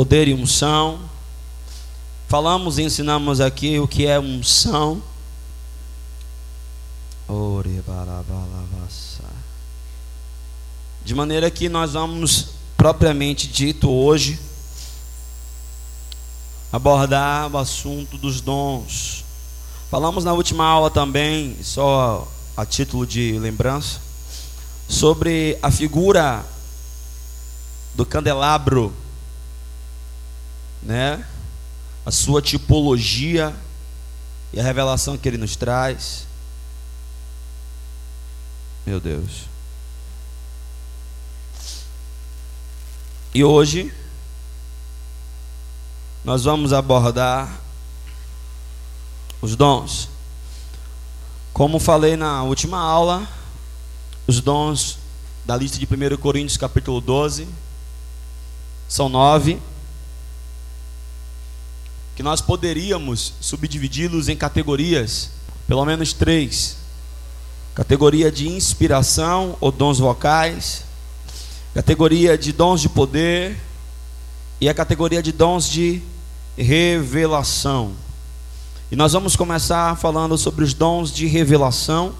poder e unção. Falamos e ensinamos aqui o que é unção. De maneira que nós vamos, propriamente dito, hoje, abordar o assunto dos dons. Falamos na última aula também, só a título de lembrança, sobre a figura do candelabro, né? A sua tipologia e a revelação que ele nos traz. Meu Deus. E hoje nós vamos abordar os dons. Como falei na última aula, os dons da lista de 1 Coríntios capítulo 12 são nove, que nós poderíamos subdividi-los em categorias, pelo menos três: categoria de inspiração ou dons vocais, categoria de dons de poder e a categoria de dons de revelação. E nós vamos começar falando sobre os dons de revelação.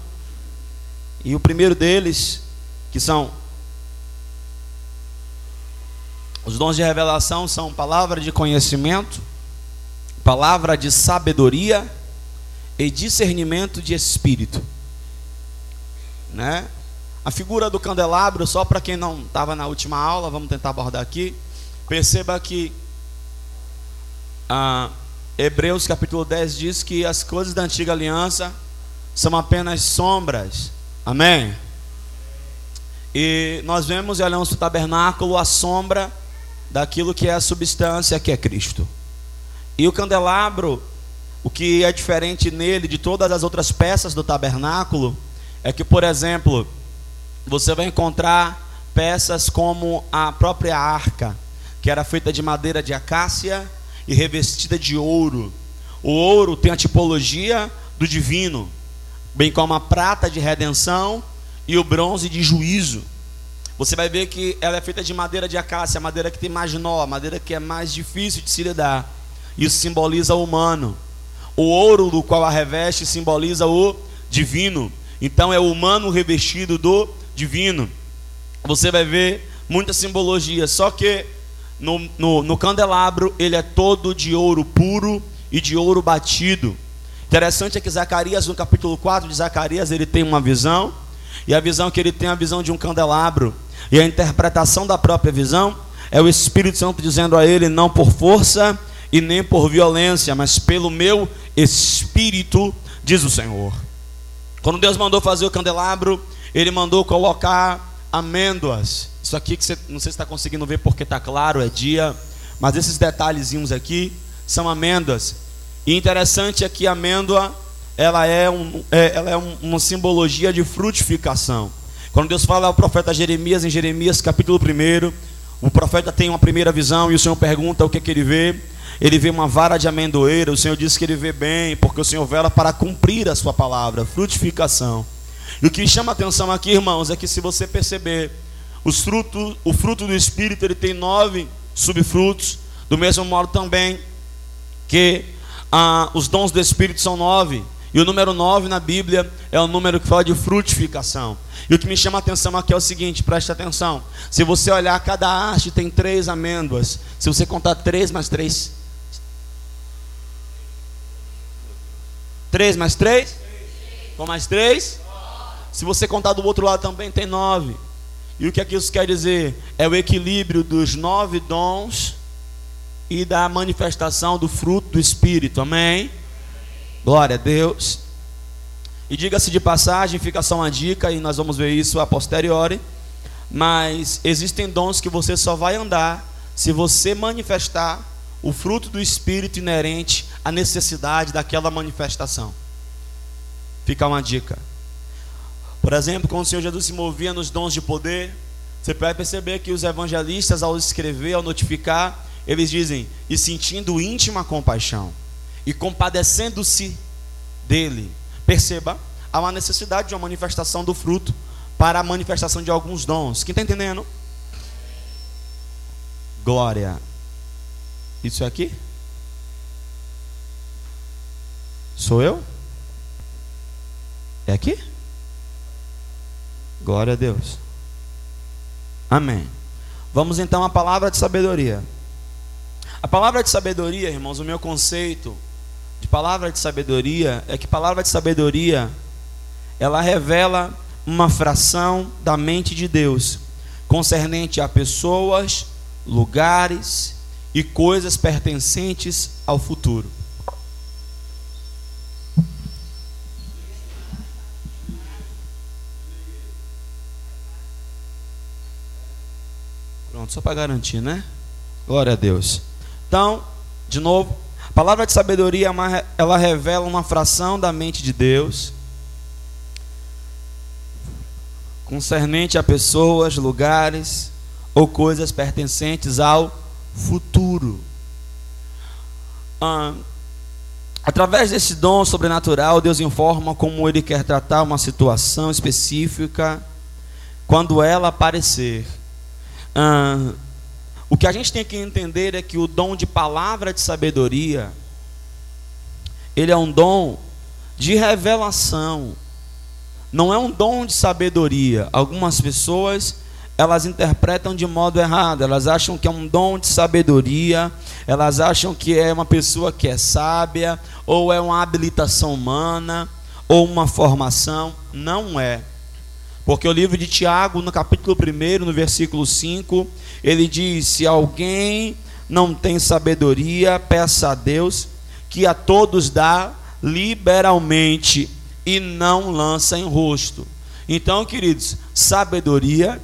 E o primeiro deles, que são os dons de revelação, são palavra de conhecimento, palavra de sabedoria e discernimento de espírito. Né? A figura do candelabro, só para quem não estava na última aula, vamos tentar abordar aqui. Perceba que ah, Hebreus capítulo 10 diz que as coisas da antiga aliança são apenas sombras. Amém? E nós vemos e olhamos para o tabernáculo a sombra daquilo que é a substância que é Cristo. E o candelabro, o que é diferente nele de todas as outras peças do tabernáculo, é que, por exemplo, você vai encontrar peças como a própria arca, que era feita de madeira de acácia e revestida de ouro. O ouro tem a tipologia do divino, bem como a prata de redenção e o bronze de juízo. Você vai ver que ela é feita de madeira de acácia, madeira que tem mais nó, madeira que é mais difícil de se lidar. Isso simboliza o humano. O ouro do qual a reveste simboliza o divino. Então é o humano revestido do divino. Você vai ver muita simbologia. Só que no, no, no candelabro, ele é todo de ouro puro e de ouro batido. Interessante é que Zacarias, no capítulo 4 de Zacarias, ele tem uma visão, e a visão que ele tem é a visão de um candelabro, e a interpretação da própria visão é o Espírito Santo dizendo a ele: não por força e nem por violência, mas pelo meu Espírito, diz o Senhor. Quando Deus mandou fazer o candelabro, ele mandou colocar amêndoas. Isso aqui que você não sei se está conseguindo ver porque está claro, é dia, mas esses detalhezinhos aqui são amêndoas. E interessante é que a amêndoa ela é, um, é, ela é um, uma simbologia de frutificação. Quando Deus fala ao profeta Jeremias, em Jeremias capítulo 1, o profeta tem uma primeira visão e o Senhor pergunta o que, que ele vê. Ele vê uma vara de amendoeira, o Senhor diz que ele vê bem, porque o Senhor vela para cumprir a sua palavra, frutificação. E o que chama atenção aqui, irmãos, é que se você perceber, os frutos, o fruto do Espírito ele tem nove subfrutos, do mesmo modo também que ah, os dons do Espírito são nove. E o número nove na Bíblia é o número que fala de frutificação. E o que me chama a atenção aqui é o seguinte, preste atenção. Se você olhar, cada haste tem três amêndoas. Se você contar três mais três. Três mais três? Com mais três? Se você contar do outro lado também tem nove. E o que é que isso quer dizer? É o equilíbrio dos nove dons e da manifestação do fruto do Espírito. Amém? Glória a Deus. E diga-se de passagem, fica só uma dica, e nós vamos ver isso a posteriori. Mas existem dons que você só vai andar se você manifestar o fruto do Espírito inerente à necessidade daquela manifestação. Fica uma dica. Por exemplo, quando o Senhor Jesus se movia nos dons de poder, você vai perceber que os evangelistas, ao escrever, ao notificar, eles dizem: e sentindo íntima compaixão, e compadecendo-se dele. Perceba, há uma necessidade de uma manifestação do fruto para a manifestação de alguns dons. Quem está entendendo? Glória. Isso aqui? Sou eu? É aqui? Glória a Deus. Amém. Vamos então à palavra de sabedoria. A palavra de sabedoria, irmãos, o meu conceito de palavra de sabedoria é que palavra de sabedoria ela revela uma fração da mente de Deus concernente a pessoas, lugares e coisas pertencentes ao futuro. Pronto, só para garantir, né? Glória a Deus. Então, de novo, a palavra de sabedoria é ela revela uma fração da mente de Deus concernente a pessoas, lugares ou coisas pertencentes ao futuro. Ah, através desse dom sobrenatural, Deus informa como Ele quer tratar uma situação específica quando ela aparecer. Ah, o que a gente tem que entender é que o dom de palavra de sabedoria, ele é um dom de revelação não é um dom de sabedoria. Algumas pessoas elas interpretam de modo errado. Elas acham que é um dom de sabedoria, elas acham que é uma pessoa que é sábia, ou é uma habilitação humana, ou uma formação. Não é. Porque o livro de Tiago, no capítulo 1, no versículo 5, ele diz: Se alguém não tem sabedoria, peça a Deus, que a todos dá liberalmente e não lança em rosto. Então, queridos, sabedoria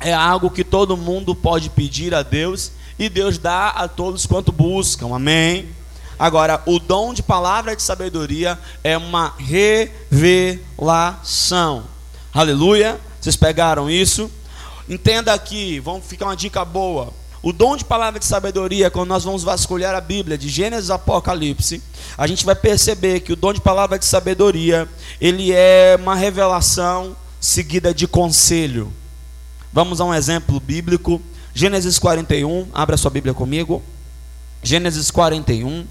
é algo que todo mundo pode pedir a Deus e Deus dá a todos quanto buscam. Amém. Agora, o dom de palavra de sabedoria é uma revelação. Aleluia. Vocês pegaram isso? Entenda aqui, vamos ficar uma dica boa. O dom de palavra de sabedoria, quando nós vamos vasculhar a Bíblia, de Gênesis a Apocalipse, a gente vai perceber que o dom de palavra de sabedoria, ele é uma revelação seguida de conselho. Vamos a um exemplo bíblico. Gênesis 41, abra sua Bíblia comigo. Gênesis 41,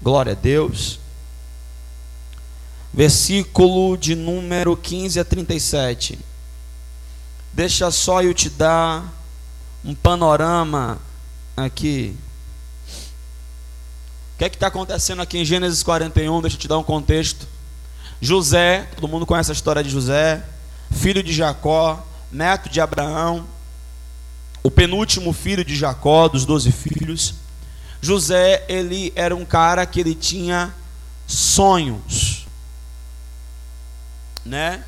glória a Deus. Versículo de número 15 a 37. Deixa só eu te dar um panorama aqui. O que é que está acontecendo aqui em Gênesis 41? Deixa eu te dar um contexto. José, todo mundo conhece a história de José, filho de Jacó, neto de Abraão, o penúltimo filho de Jacó, dos doze filhos. José, ele era um cara que ele tinha sonhos, né?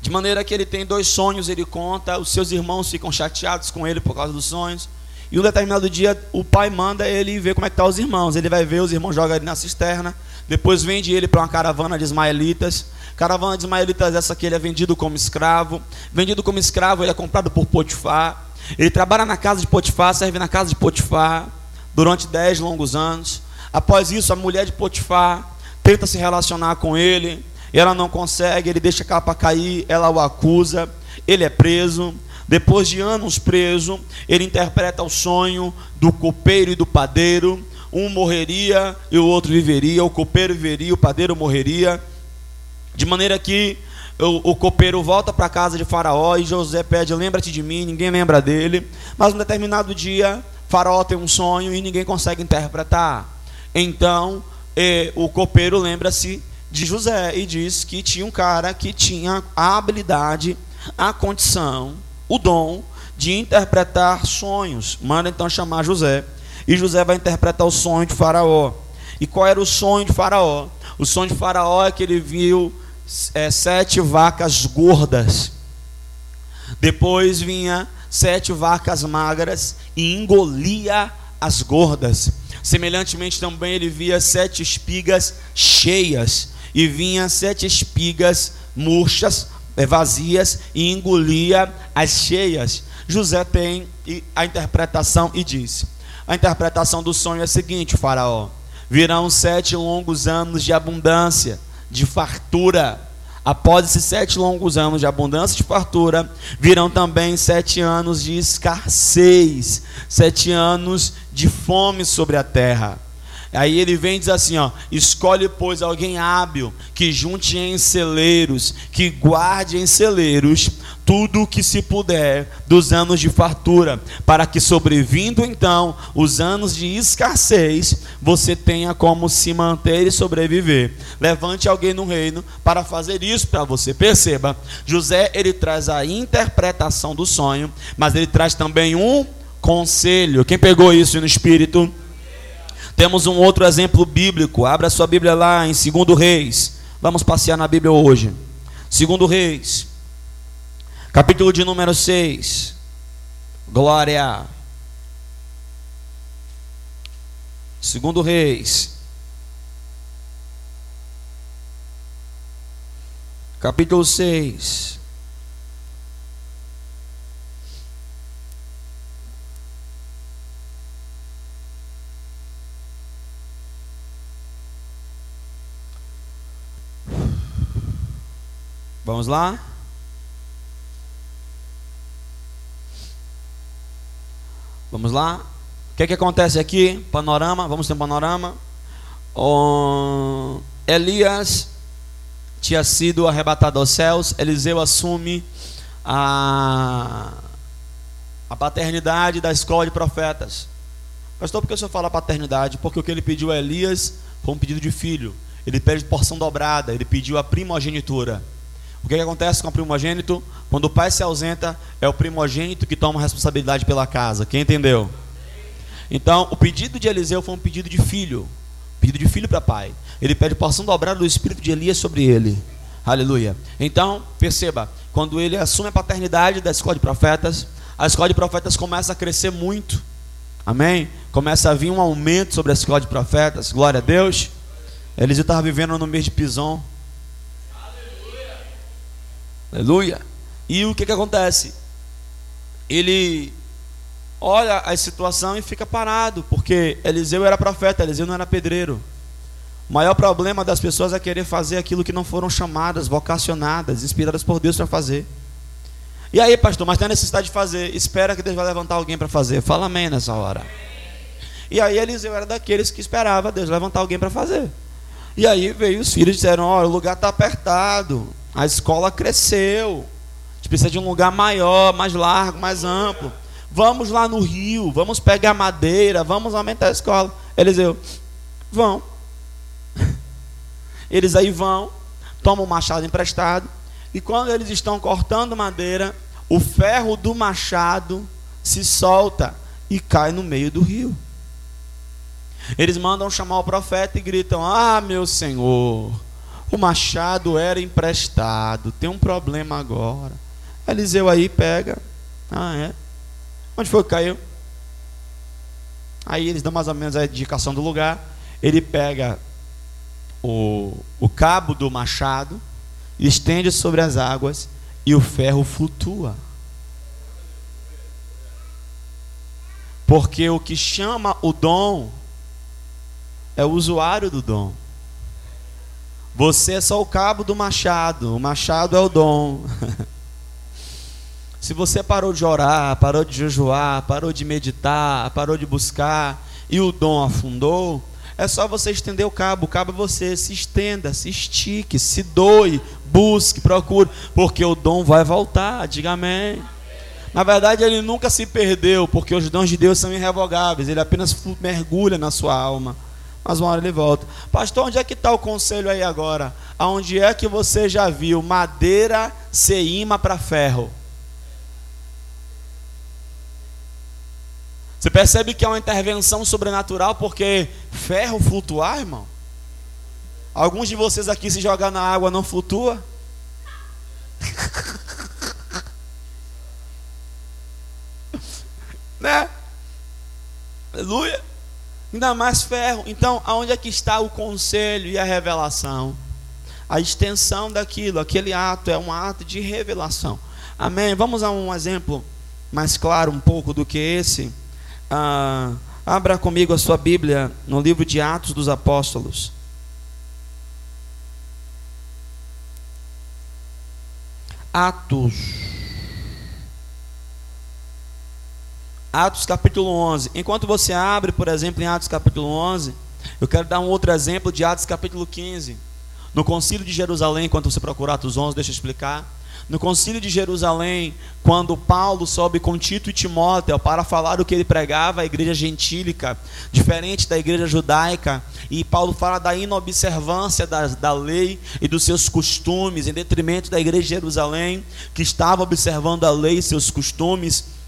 De maneira que ele tem dois sonhos, ele conta, os seus irmãos ficam chateados com ele por causa dos sonhos. E um determinado dia o pai manda ele ver como é que estão tá os irmãos. Ele vai ver, os irmãos jogam ele na cisterna. Depois vende ele para uma caravana de ismaelitas. Caravana de ismaelitas, essa que ele é vendido como escravo. Vendido como escravo, ele é comprado por Potifar. Ele trabalha na casa de Potifar, serve na casa de Potifar durante dez longos anos. Após isso, a mulher de Potifar tenta se relacionar com ele ela não consegue, ele deixa a capa cair, ela o acusa, ele é preso. Depois de anos preso, ele interpreta o sonho do copeiro e do padeiro. Um morreria e o outro viveria, o copeiro viveria, o padeiro morreria. De maneira que o, o copeiro volta para a casa de Faraó e José pede: Lembra-te de mim, ninguém lembra dele. Mas um determinado dia, Faraó tem um sonho e ninguém consegue interpretar. Então, eh, o copeiro lembra-se de José e diz que tinha um cara que tinha a habilidade, a condição, o dom de interpretar sonhos. Manda então chamar José. E José vai interpretar o sonho de Faraó. E qual era o sonho de Faraó? O sonho de Faraó é que ele viu é, sete vacas gordas. Depois vinha sete vacas magras e engolia as gordas. Semelhantemente também ele via sete espigas cheias e vinha sete espigas murchas, eh, vazias, e engolia as cheias. José tem a interpretação e diz: a interpretação do sonho é a seguinte, Faraó: virão sete longos anos de abundância, de fartura. Após esses sete longos anos de abundância e de fartura, virão também sete anos de escassez, sete anos de fome sobre a terra. Aí ele vem e diz assim: ó, escolhe, pois, alguém hábil, que junte em celeiros, que guarde em celeiros tudo o que se puder dos anos de fartura, para que sobrevindo então os anos de escassez, você tenha como se manter e sobreviver. Levante alguém no reino para fazer isso para você. Perceba, José ele traz a interpretação do sonho, mas ele traz também um conselho. Quem pegou isso no espírito? Temos um outro exemplo bíblico. Abra sua Bíblia lá em 2 Reis. Vamos passear na Bíblia hoje. 2 Reis, capítulo de número 6. Glória. 2 Reis, capítulo 6. Vamos lá? Vamos lá? O que, é que acontece aqui? Panorama, vamos ter um panorama. Elias tinha sido arrebatado aos céus, Eliseu assume a, a paternidade da escola de profetas. Pastor, por que o senhor fala paternidade? Porque o que ele pediu a Elias foi um pedido de filho. Ele pede porção dobrada, ele pediu a primogenitura. O que, que acontece com o primogênito? Quando o pai se ausenta, é o primogênito que toma responsabilidade pela casa. Quem entendeu? Então, o pedido de Eliseu foi um pedido de filho. Pedido de filho para pai. Ele pede porção dobrada do espírito de Elias sobre ele. Aleluia. Então, perceba, quando ele assume a paternidade da escola de profetas, a escola de profetas começa a crescer muito. Amém? Começa a vir um aumento sobre a escola de profetas. Glória a Deus. Eliseu estava vivendo no mês de Pison. Aleluia. E o que, que acontece? Ele olha a situação e fica parado, porque Eliseu era profeta, Eliseu não era pedreiro. O maior problema das pessoas é querer fazer aquilo que não foram chamadas, vocacionadas, inspiradas por Deus para fazer. E aí, pastor, mas tem a necessidade de fazer. Espera que Deus vai levantar alguém para fazer. Fala amém nessa hora. E aí Eliseu era daqueles que esperava Deus levantar alguém para fazer. E aí veio os filhos e disseram: Olha, o lugar está apertado. A escola cresceu. A gente precisa de um lugar maior, mais largo, mais amplo. Vamos lá no rio, vamos pegar madeira, vamos aumentar a escola. Eliseu, vão. Eles aí vão, tomam o machado emprestado, e quando eles estão cortando madeira, o ferro do machado se solta e cai no meio do rio. Eles mandam chamar o profeta e gritam: Ah, meu senhor, o machado era emprestado, tem um problema agora. Eliseu aí pega. Ah, é? Onde foi que caiu? Aí eles dão mais ou menos a indicação do lugar. Ele pega o, o cabo do machado, estende sobre as águas e o ferro flutua. Porque o que chama o dom é o usuário do dom. Você é só o cabo do machado, o machado é o dom. Se você parou de orar, parou de jejuar, parou de meditar, parou de buscar e o dom afundou, é só você estender o cabo. O cabo é você. Se estenda, se estique, se doe, busque, procure, porque o dom vai voltar. Diga amém. Na verdade, ele nunca se perdeu, porque os dons de Deus são irrevogáveis. Ele apenas mergulha na sua alma mas uma hora ele volta. Pastor, onde é que está o conselho aí agora? Aonde é que você já viu madeira ser imã para ferro? Você percebe que é uma intervenção sobrenatural porque ferro flutuar, irmão? Alguns de vocês aqui se jogar na água não flutua? né? Aleluia. Ainda mais ferro. Então, aonde é que está o conselho e a revelação? A extensão daquilo, aquele ato é um ato de revelação. Amém? Vamos a um exemplo mais claro um pouco do que esse. Ah, abra comigo a sua Bíblia no livro de Atos dos Apóstolos. Atos. Atos capítulo 11. Enquanto você abre, por exemplo, em Atos capítulo 11, eu quero dar um outro exemplo de Atos capítulo 15. No concílio de Jerusalém, enquanto você procurar Atos 11, deixa eu explicar. No concílio de Jerusalém, quando Paulo sobe com Tito e Timóteo para falar o que ele pregava à igreja gentílica, diferente da igreja judaica, e Paulo fala da inobservância da, da lei e dos seus costumes, em detrimento da igreja de Jerusalém, que estava observando a lei e seus costumes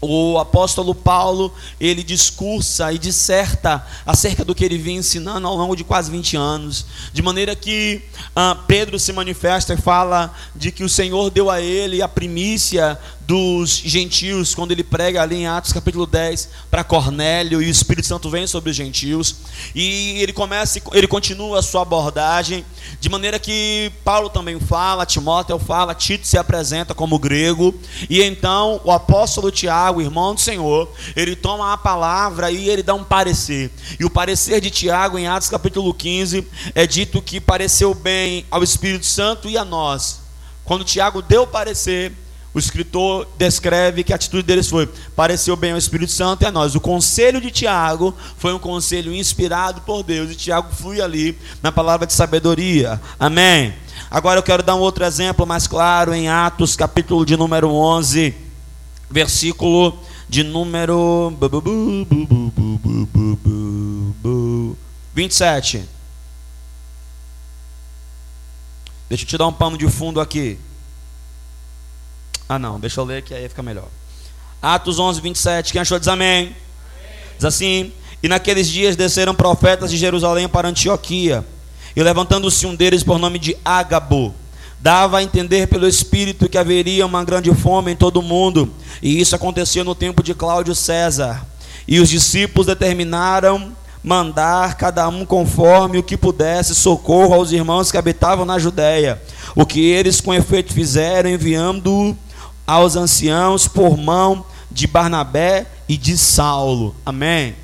o apóstolo Paulo, ele discursa e disserta acerca do que ele vinha ensinando ao longo de quase 20 anos, de maneira que ah, Pedro se manifesta e fala de que o Senhor deu a ele a primícia dos gentios, quando ele prega ali em Atos capítulo 10 para Cornélio e o Espírito Santo vem sobre os gentios, e ele começa, ele continua a sua abordagem, de maneira que Paulo também fala, Timóteo fala, Tito se apresenta como grego, e então o apóstolo Tiago, irmão do Senhor, ele toma a palavra e ele dá um parecer. E o parecer de Tiago em Atos capítulo 15 é dito que pareceu bem ao Espírito Santo e a nós. Quando Tiago deu o parecer, o escritor descreve que a atitude deles foi: pareceu bem ao Espírito Santo e a nós. O conselho de Tiago foi um conselho inspirado por Deus, e Tiago flui ali na palavra de sabedoria. Amém. Agora eu quero dar um outro exemplo mais claro em Atos, capítulo de número 11, versículo de número 27. Deixa eu te dar um pano de fundo aqui. Ah, não, deixa eu ler que aí fica melhor. Atos 11, 27. Quem achou diz amém. amém. Diz assim: E naqueles dias desceram profetas de Jerusalém para Antioquia, e levantando-se um deles por nome de Ágabo, dava a entender pelo Espírito que haveria uma grande fome em todo o mundo, e isso aconteceu no tempo de Cláudio César. E os discípulos determinaram mandar cada um conforme o que pudesse socorro aos irmãos que habitavam na Judéia. O que eles com efeito fizeram, enviando aos anciãos por mão de Barnabé e de Saulo. Amém.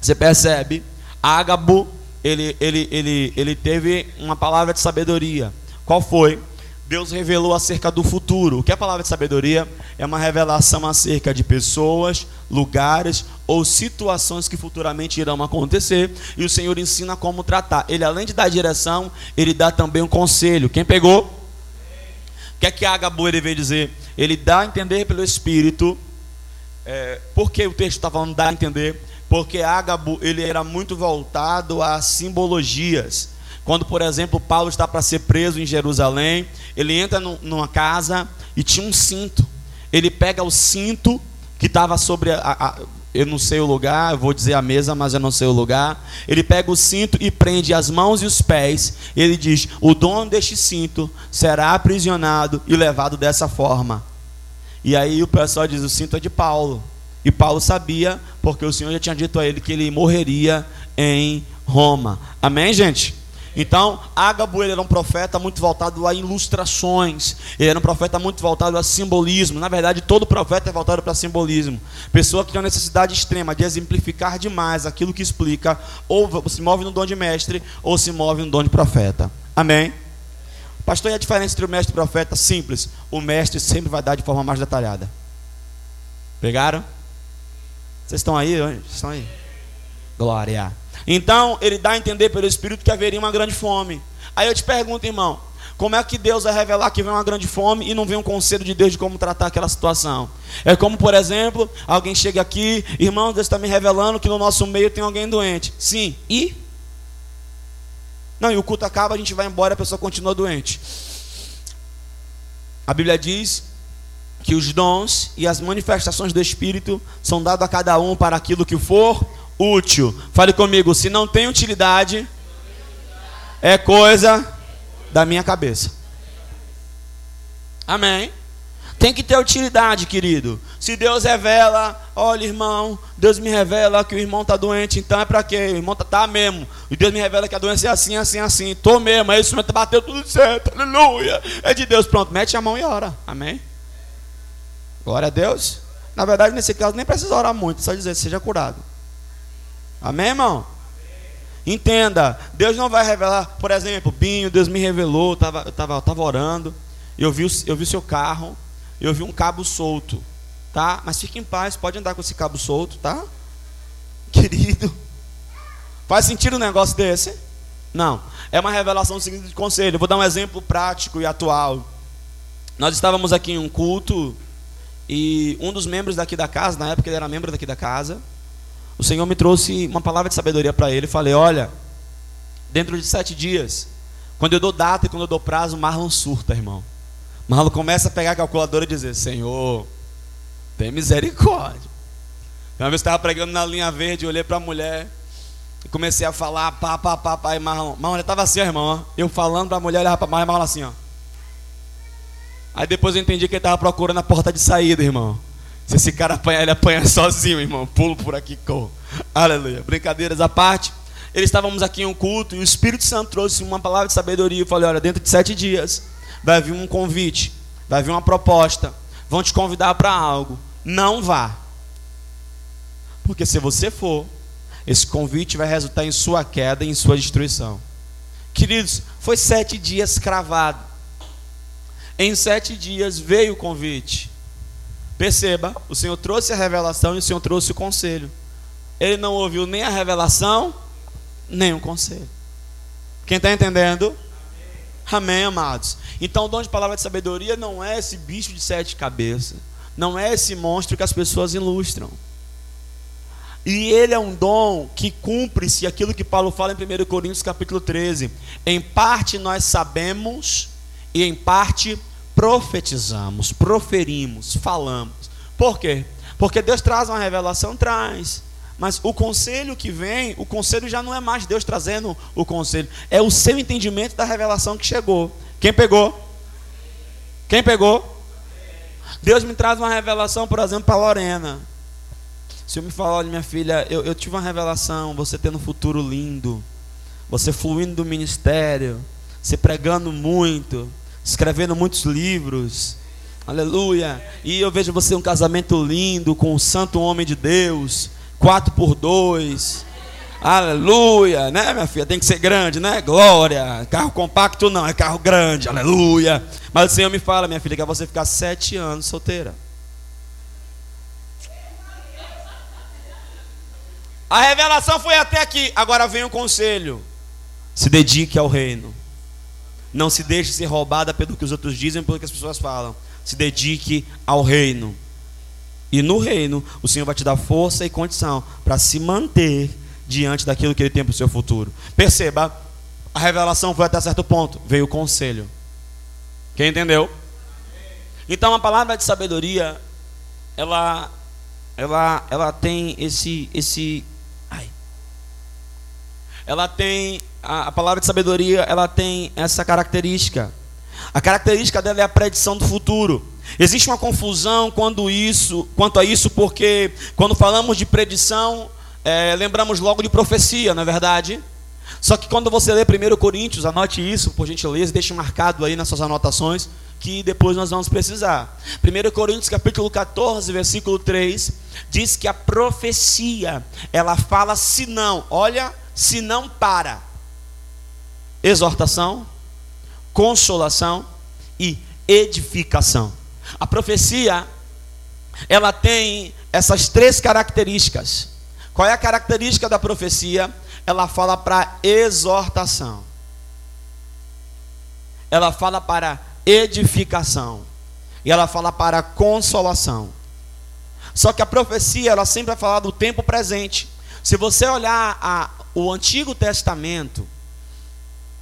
Você percebe? Ágabo, ele, ele, ele, ele teve uma palavra de sabedoria. Qual foi? Deus revelou acerca do futuro. O que é a palavra de sabedoria? É uma revelação acerca de pessoas, lugares ou situações que futuramente irão acontecer. E o Senhor ensina como tratar. Ele, além de dar direção, ele dá também um conselho. Quem pegou? O que é que Ágabo ele veio dizer? ele dá a entender pelo Espírito. É, por que o texto está falando dá a entender? Porque Ágabo ele era muito voltado a simbologias. Quando, por exemplo, Paulo está para ser preso em Jerusalém, ele entra numa casa e tinha um cinto. Ele pega o cinto que estava sobre a, a, eu não sei o lugar, eu vou dizer a mesa, mas eu não sei o lugar. Ele pega o cinto e prende as mãos e os pés. Ele diz: O dono deste cinto será aprisionado e levado dessa forma. E aí o pessoal diz: O cinto é de Paulo. E Paulo sabia, porque o Senhor já tinha dito a ele que ele morreria em Roma. Amém, gente? Então, Ágabo ele era um profeta muito voltado a ilustrações, ele era um profeta muito voltado a simbolismo. Na verdade, todo profeta é voltado para simbolismo. Pessoa que tem uma necessidade extrema de exemplificar demais aquilo que explica, ou se move no dom de mestre, ou se move no dom de profeta. Amém? Pastor, e a diferença entre o mestre e o profeta? Simples. O mestre sempre vai dar de forma mais detalhada. Pegaram? Vocês estão aí? Estão aí? Glória. Então, ele dá a entender pelo Espírito que haveria uma grande fome. Aí eu te pergunto, irmão, como é que Deus vai revelar que vem uma grande fome e não vem um conselho de Deus de como tratar aquela situação? É como, por exemplo, alguém chega aqui, irmão, Deus está me revelando que no nosso meio tem alguém doente. Sim, e? Não, e o culto acaba, a gente vai embora e a pessoa continua doente. A Bíblia diz que os dons e as manifestações do Espírito são dados a cada um para aquilo que for útil. Fale comigo, se não tem utilidade, é coisa da minha cabeça. Amém. Tem que ter utilidade, querido. Se Deus revela, olha, irmão, Deus me revela que o irmão está doente, então é para quê? O irmão está tá mesmo. E Deus me revela que a doença é assim, assim, assim. Estou mesmo, é isso mesmo, bateu tudo certo, aleluia. É de Deus, pronto, mete a mão e ora. Amém. Glória a Deus. Na verdade, nesse caso, nem precisa orar muito, só dizer, seja curado. Amém, irmão? Entenda, Deus não vai revelar, por exemplo, Binho, Deus me revelou, eu estava tava, tava orando, Eu vi, eu vi seu carro, eu vi um cabo solto, tá? Mas fique em paz, pode andar com esse cabo solto, tá? Querido, faz sentido um negócio desse? Não, é uma revelação seguinte de conselho. Eu vou dar um exemplo prático e atual. Nós estávamos aqui em um culto e um dos membros daqui da casa, na época ele era membro daqui da casa, o Senhor me trouxe uma palavra de sabedoria para ele. Falei: Olha, dentro de sete dias, quando eu dou data e quando eu dou prazo, Marlon surta, irmão. Marlon começa a pegar a calculadora e dizer: Senhor, tem misericórdia. Uma vez eu estava pregando na linha verde, olhei para a mulher e comecei a falar, pá, pá, pá, pá, e Marlon. Marlon estava assim, irmão. Ó. Eu falando para a mulher, olhava para Marlon, Marlon assim, ó. Aí depois eu entendi que ele estava procurando a porta de saída, irmão. Se esse cara apanhar, ele apanha sozinho, irmão. Pulo por aqui, corro. Aleluia. Brincadeiras à parte. Eles estávamos aqui em um culto e o Espírito Santo trouxe uma palavra de sabedoria. Eu falei: olha, dentro de sete dias vai vir um convite, vai vir uma proposta. Vão te convidar para algo. Não vá. Porque se você for, esse convite vai resultar em sua queda e em sua destruição. Queridos, foi sete dias cravado. Em sete dias veio o convite. Perceba, o Senhor trouxe a revelação e o Senhor trouxe o conselho. Ele não ouviu nem a revelação, nem o conselho. Quem está entendendo? Amém. Amém, amados. Então, o dom de palavra de sabedoria não é esse bicho de sete cabeças. Não é esse monstro que as pessoas ilustram. E ele é um dom que cumpre-se aquilo que Paulo fala em 1 Coríntios capítulo 13. Em parte nós sabemos e em parte profetizamos, proferimos, falamos. Por quê? Porque Deus traz uma revelação, traz. Mas o conselho que vem, o conselho já não é mais Deus trazendo o conselho, é o seu entendimento da revelação que chegou. Quem pegou? Quem pegou? Deus me traz uma revelação, por exemplo, para Lorena. Se eu me falar, olha, minha filha, eu, eu tive uma revelação, você tendo um futuro lindo, você fluindo do ministério, você pregando muito, escrevendo muitos livros. Aleluia. E eu vejo você um casamento lindo com um santo homem de Deus, quatro por dois. Aleluia, né, minha filha? Tem que ser grande, né? Glória. Carro compacto não, é carro grande. Aleluia. Mas o Senhor me fala, minha filha, que é você ficar sete anos solteira. A revelação foi até aqui. Agora vem o conselho. Se dedique ao reino. Não se deixe ser roubada pelo que os outros dizem, pelo que as pessoas falam. Se dedique ao reino. E no reino, o Senhor vai te dar força e condição para se manter diante daquilo que Ele tem para o seu futuro. Perceba, a revelação foi até certo ponto, veio o conselho. Quem entendeu? Então a palavra de sabedoria, ela, ela, ela tem esse, esse, ela tem a, a palavra de sabedoria, ela tem essa característica. A característica dela é a predição do futuro. Existe uma confusão quando isso, quanto a isso, porque quando falamos de predição, é, lembramos logo de profecia, não é verdade? Só que quando você lê 1 Coríntios, anote isso, por gentileza, deixe marcado aí nas suas anotações, que depois nós vamos precisar. 1 Coríntios capítulo 14, versículo 3, diz que a profecia, ela fala se não, olha, se não para exortação, consolação e edificação. A profecia, ela tem essas três características. Qual é a característica da profecia? Ela fala para exortação. Ela fala para edificação. E ela fala para consolação. Só que a profecia, ela sempre vai falar do tempo presente. Se você olhar a, o Antigo Testamento,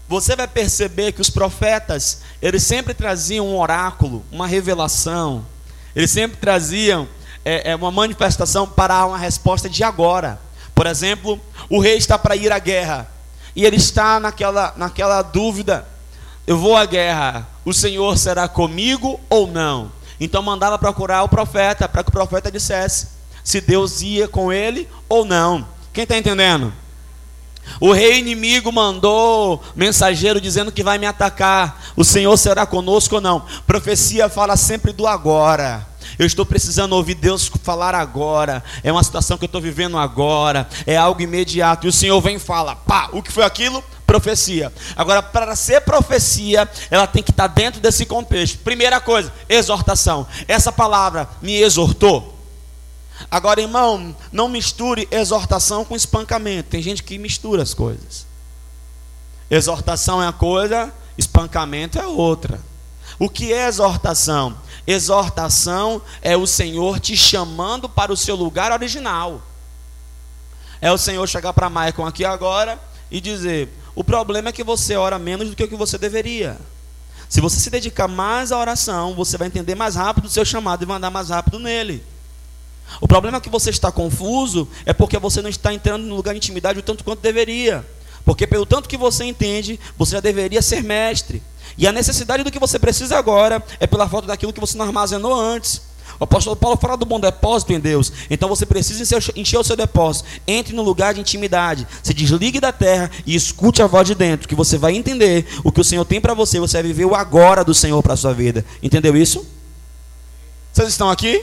você vai perceber que os profetas, eles sempre traziam um oráculo, uma revelação, eles sempre traziam é, é, uma manifestação para uma resposta de agora. Por exemplo, o rei está para ir à guerra, e ele está naquela, naquela dúvida: eu vou à guerra, o Senhor será comigo ou não? Então mandava procurar o profeta, para que o profeta dissesse se Deus ia com ele ou não. Quem está entendendo? O rei inimigo mandou mensageiro dizendo que vai me atacar. O Senhor será conosco ou não? Profecia fala sempre do agora. Eu estou precisando ouvir Deus falar agora. É uma situação que eu estou vivendo agora. É algo imediato. E o Senhor vem e fala: pá, o que foi aquilo? profecia. Agora, para ser profecia, ela tem que estar dentro desse contexto. Primeira coisa, exortação. Essa palavra me exortou. Agora, irmão, não misture exortação com espancamento. Tem gente que mistura as coisas. Exortação é uma coisa, espancamento é outra. O que é exortação? Exortação é o Senhor te chamando para o seu lugar original. É o Senhor chegar para Maicon aqui agora e dizer: o problema é que você ora menos do que o que você deveria. Se você se dedicar mais à oração, você vai entender mais rápido o seu chamado e vai andar mais rápido nele. O problema é que você está confuso é porque você não está entrando no lugar de intimidade o tanto quanto deveria. Porque pelo tanto que você entende, você já deveria ser mestre. E a necessidade do que você precisa agora é pela falta daquilo que você não armazenou antes. O apóstolo Paulo fala do bom depósito em Deus. Então você precisa encher o seu depósito. Entre no lugar de intimidade. Se desligue da terra e escute a voz de dentro. Que você vai entender o que o Senhor tem para você. Você vai viver o agora do Senhor para a sua vida. Entendeu isso? Vocês estão aqui?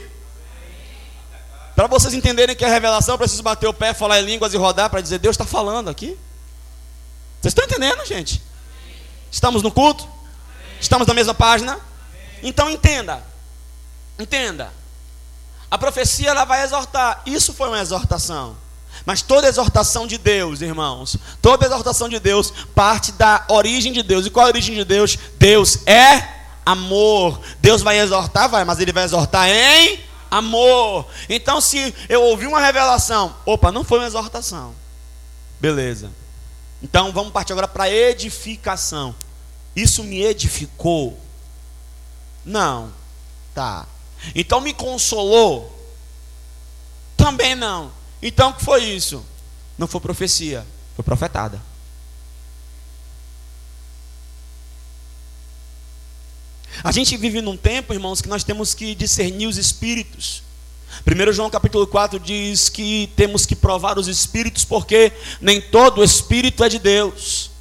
Para vocês entenderem que a revelação, eu preciso bater o pé, falar em línguas e rodar para dizer: Deus está falando aqui. Vocês estão entendendo, gente? Estamos no culto? Estamos na mesma página? Então entenda. Entenda. A profecia ela vai exortar. Isso foi uma exortação. Mas toda exortação de Deus, irmãos, toda exortação de Deus parte da origem de Deus. E qual é a origem de Deus? Deus é amor. Deus vai exortar, vai, mas ele vai exortar em amor. Então, se eu ouvi uma revelação, opa, não foi uma exortação. Beleza. Então vamos partir agora para edificação. Isso me edificou? Não. Tá. Então me consolou? Também não. Então o que foi isso? Não foi profecia, foi profetada. A gente vive num tempo, irmãos, que nós temos que discernir os espíritos. 1 João capítulo 4 diz que temos que provar os espíritos, porque nem todo espírito é de Deus.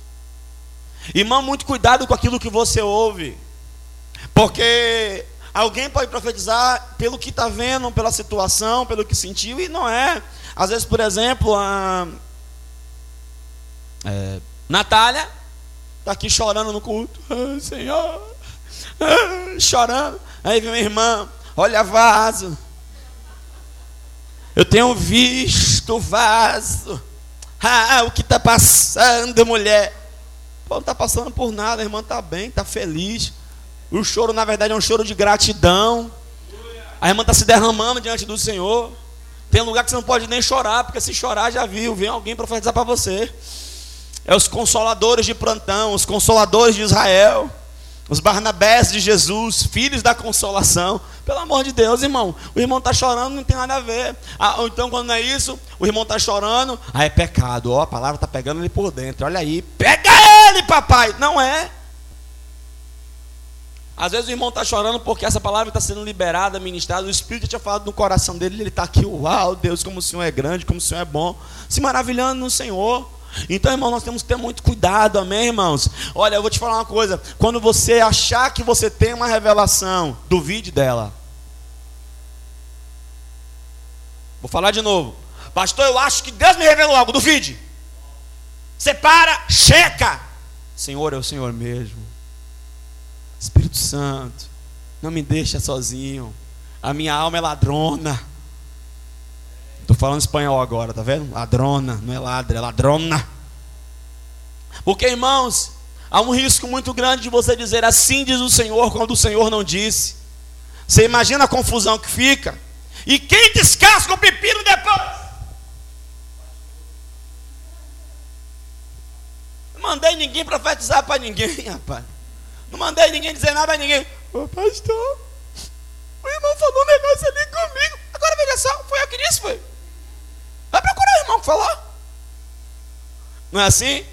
Irmão, muito cuidado com aquilo que você ouve, porque alguém pode profetizar pelo que está vendo, pela situação, pelo que sentiu, e não é. Às vezes, por exemplo, a é, Natália está aqui chorando no culto, ah, Senhor, chorando. Aí vem minha irmã, olha vaso. Eu tenho visto o vaso. Ah, o que está passando, mulher? Pô, não está passando por nada, a irmã está bem, está feliz. O choro, na verdade, é um choro de gratidão. A irmã está se derramando diante do Senhor. Tem lugar que você não pode nem chorar, porque se chorar já viu, vem alguém profetizar para você. É os consoladores de plantão, os consoladores de Israel. Os Barnabés de Jesus, filhos da consolação. Pelo amor de Deus, irmão. O irmão está chorando, não tem nada a ver. Ah, ou então, quando não é isso, o irmão está chorando, ah, é pecado. A palavra está pegando ele por dentro. Olha aí, pega ele, papai. Não é. Às vezes o irmão está chorando porque essa palavra está sendo liberada, ministrada. O Espírito tinha falado no coração dele. Ele está aqui, uau, Deus, como o Senhor é grande, como o Senhor é bom. Se maravilhando no Senhor. Então, irmão, nós temos que ter muito cuidado, amém, irmãos? Olha, eu vou te falar uma coisa: quando você achar que você tem uma revelação, duvide dela. Vou falar de novo, pastor. Eu acho que Deus me revelou algo, duvide. Separa, checa. Senhor é o Senhor mesmo. Espírito Santo, não me deixa sozinho. A minha alma é ladrona. Estou falando espanhol agora, tá vendo? Ladrona, não é ladra, é ladrona. Porque, irmãos, há um risco muito grande de você dizer assim diz o Senhor, quando o Senhor não disse. Você imagina a confusão que fica? E quem descasca o pepino depois? Não mandei ninguém profetizar para ninguém, rapaz. Não mandei ninguém dizer nada a ninguém. Ô pastor, o irmão falou um negócio ali comigo. Agora veja só, foi eu que disse, foi. Irmão falar. Não é assim?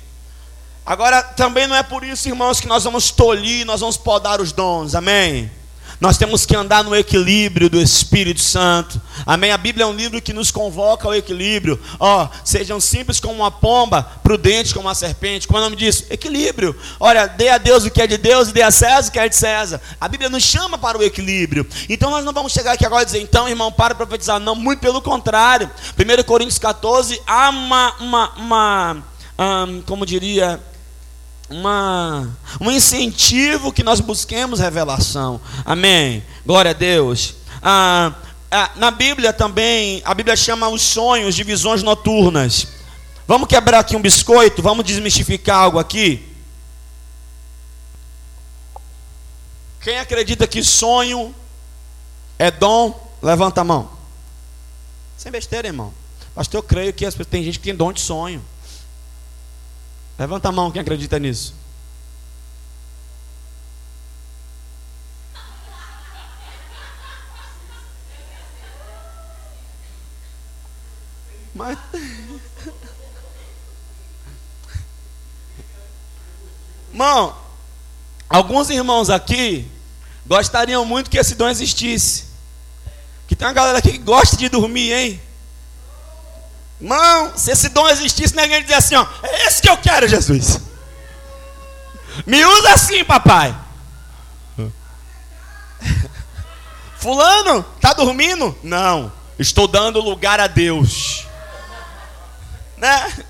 Agora, também não é por isso, irmãos, que nós vamos tolir, nós vamos podar os dons. Amém? Nós temos que andar no equilíbrio do Espírito Santo. Amém? A Bíblia é um livro que nos convoca ao equilíbrio. Ó, oh, sejam simples como uma pomba, prudentes como uma serpente. Como é o nome disso? Equilíbrio. Olha, dê a Deus o que é de Deus e dê a César o que é de César. A Bíblia nos chama para o equilíbrio. Então nós não vamos chegar aqui agora e dizer, então, irmão, para profetizar. Não, muito pelo contrário. 1 Coríntios 14, há uma, uma, uma como diria, uma, um incentivo que nós busquemos revelação. Amém. Glória a Deus. Ah, ah, na Bíblia também, a Bíblia chama os sonhos de visões noturnas. Vamos quebrar aqui um biscoito, vamos desmistificar algo aqui. Quem acredita que sonho é dom, levanta a mão. Sem besteira, irmão. Pastor, eu creio que tem gente que tem dom de sonho. Levanta a mão quem acredita nisso. Mas. Irmão, alguns irmãos aqui gostariam muito que esse dom existisse. Que tem uma galera aqui que gosta de dormir, hein? Irmão, se esse dom existisse, ninguém dizer assim, ó, é esse que eu quero, Jesus. Me usa assim, papai. Fulano, tá dormindo? Não, estou dando lugar a Deus. Né?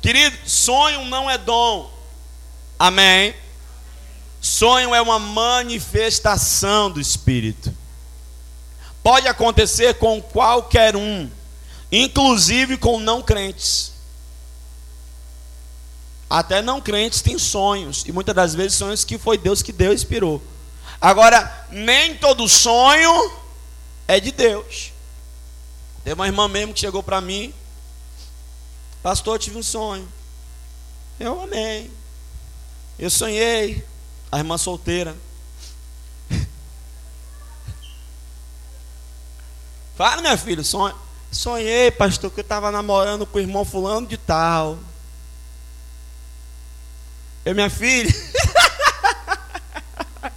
Querido, sonho não é dom. Amém. Sonho é uma manifestação do Espírito. Pode acontecer com qualquer um inclusive com não crentes. Até não crentes têm sonhos, e muitas das vezes sonhos que foi Deus que Deus inspirou. Agora, nem todo sonho é de Deus. Tem uma irmã mesmo que chegou para mim, pastor, eu tive um sonho. Eu amei. Eu sonhei. A irmã solteira. Fala, minha filha, sonho. Sonhei, pastor, que eu estava namorando com o irmão fulano de tal. Eu, minha filha.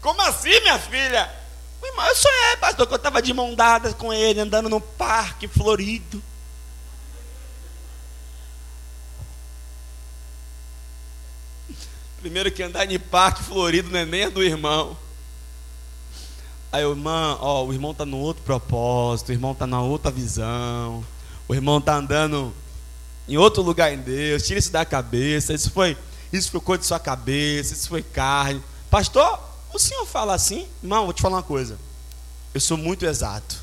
Como assim, minha filha? Eu sonhei, pastor, que eu estava de mão dada com ele, andando no parque florido. Primeiro que andar em parque florido não é nem do irmão. Aí o irmão, ó, o irmão está no outro propósito, o irmão está na outra visão, o irmão está andando em outro lugar em Deus, tira isso da cabeça, isso foi, isso ficou de sua cabeça, isso foi carne. Pastor, o senhor fala assim? Irmão, vou te falar uma coisa. Eu sou muito exato.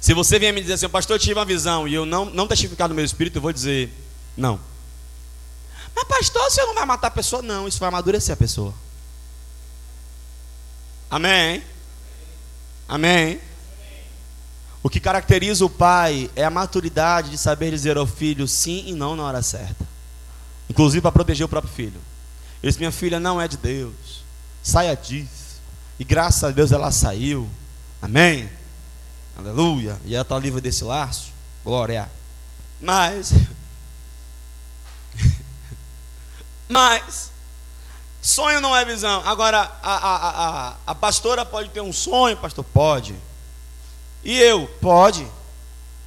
Se você vier me dizer assim, pastor, eu tive uma visão e eu não, não testificar no meu espírito, eu vou dizer, não. Mas pastor, o senhor não vai matar a pessoa? Não, isso vai amadurecer a pessoa. Amém? Amém? O que caracteriza o pai é a maturidade de saber dizer ao filho sim e não na hora certa. Inclusive para proteger o próprio filho. Ele disse: Minha filha não é de Deus. Saia disso. E graças a Deus ela saiu. Amém? Aleluia. E ela está livre desse laço. Glória. Mas. Mas. Sonho não é visão. Agora, a, a, a, a pastora pode ter um sonho, pastor? Pode. E eu? Pode.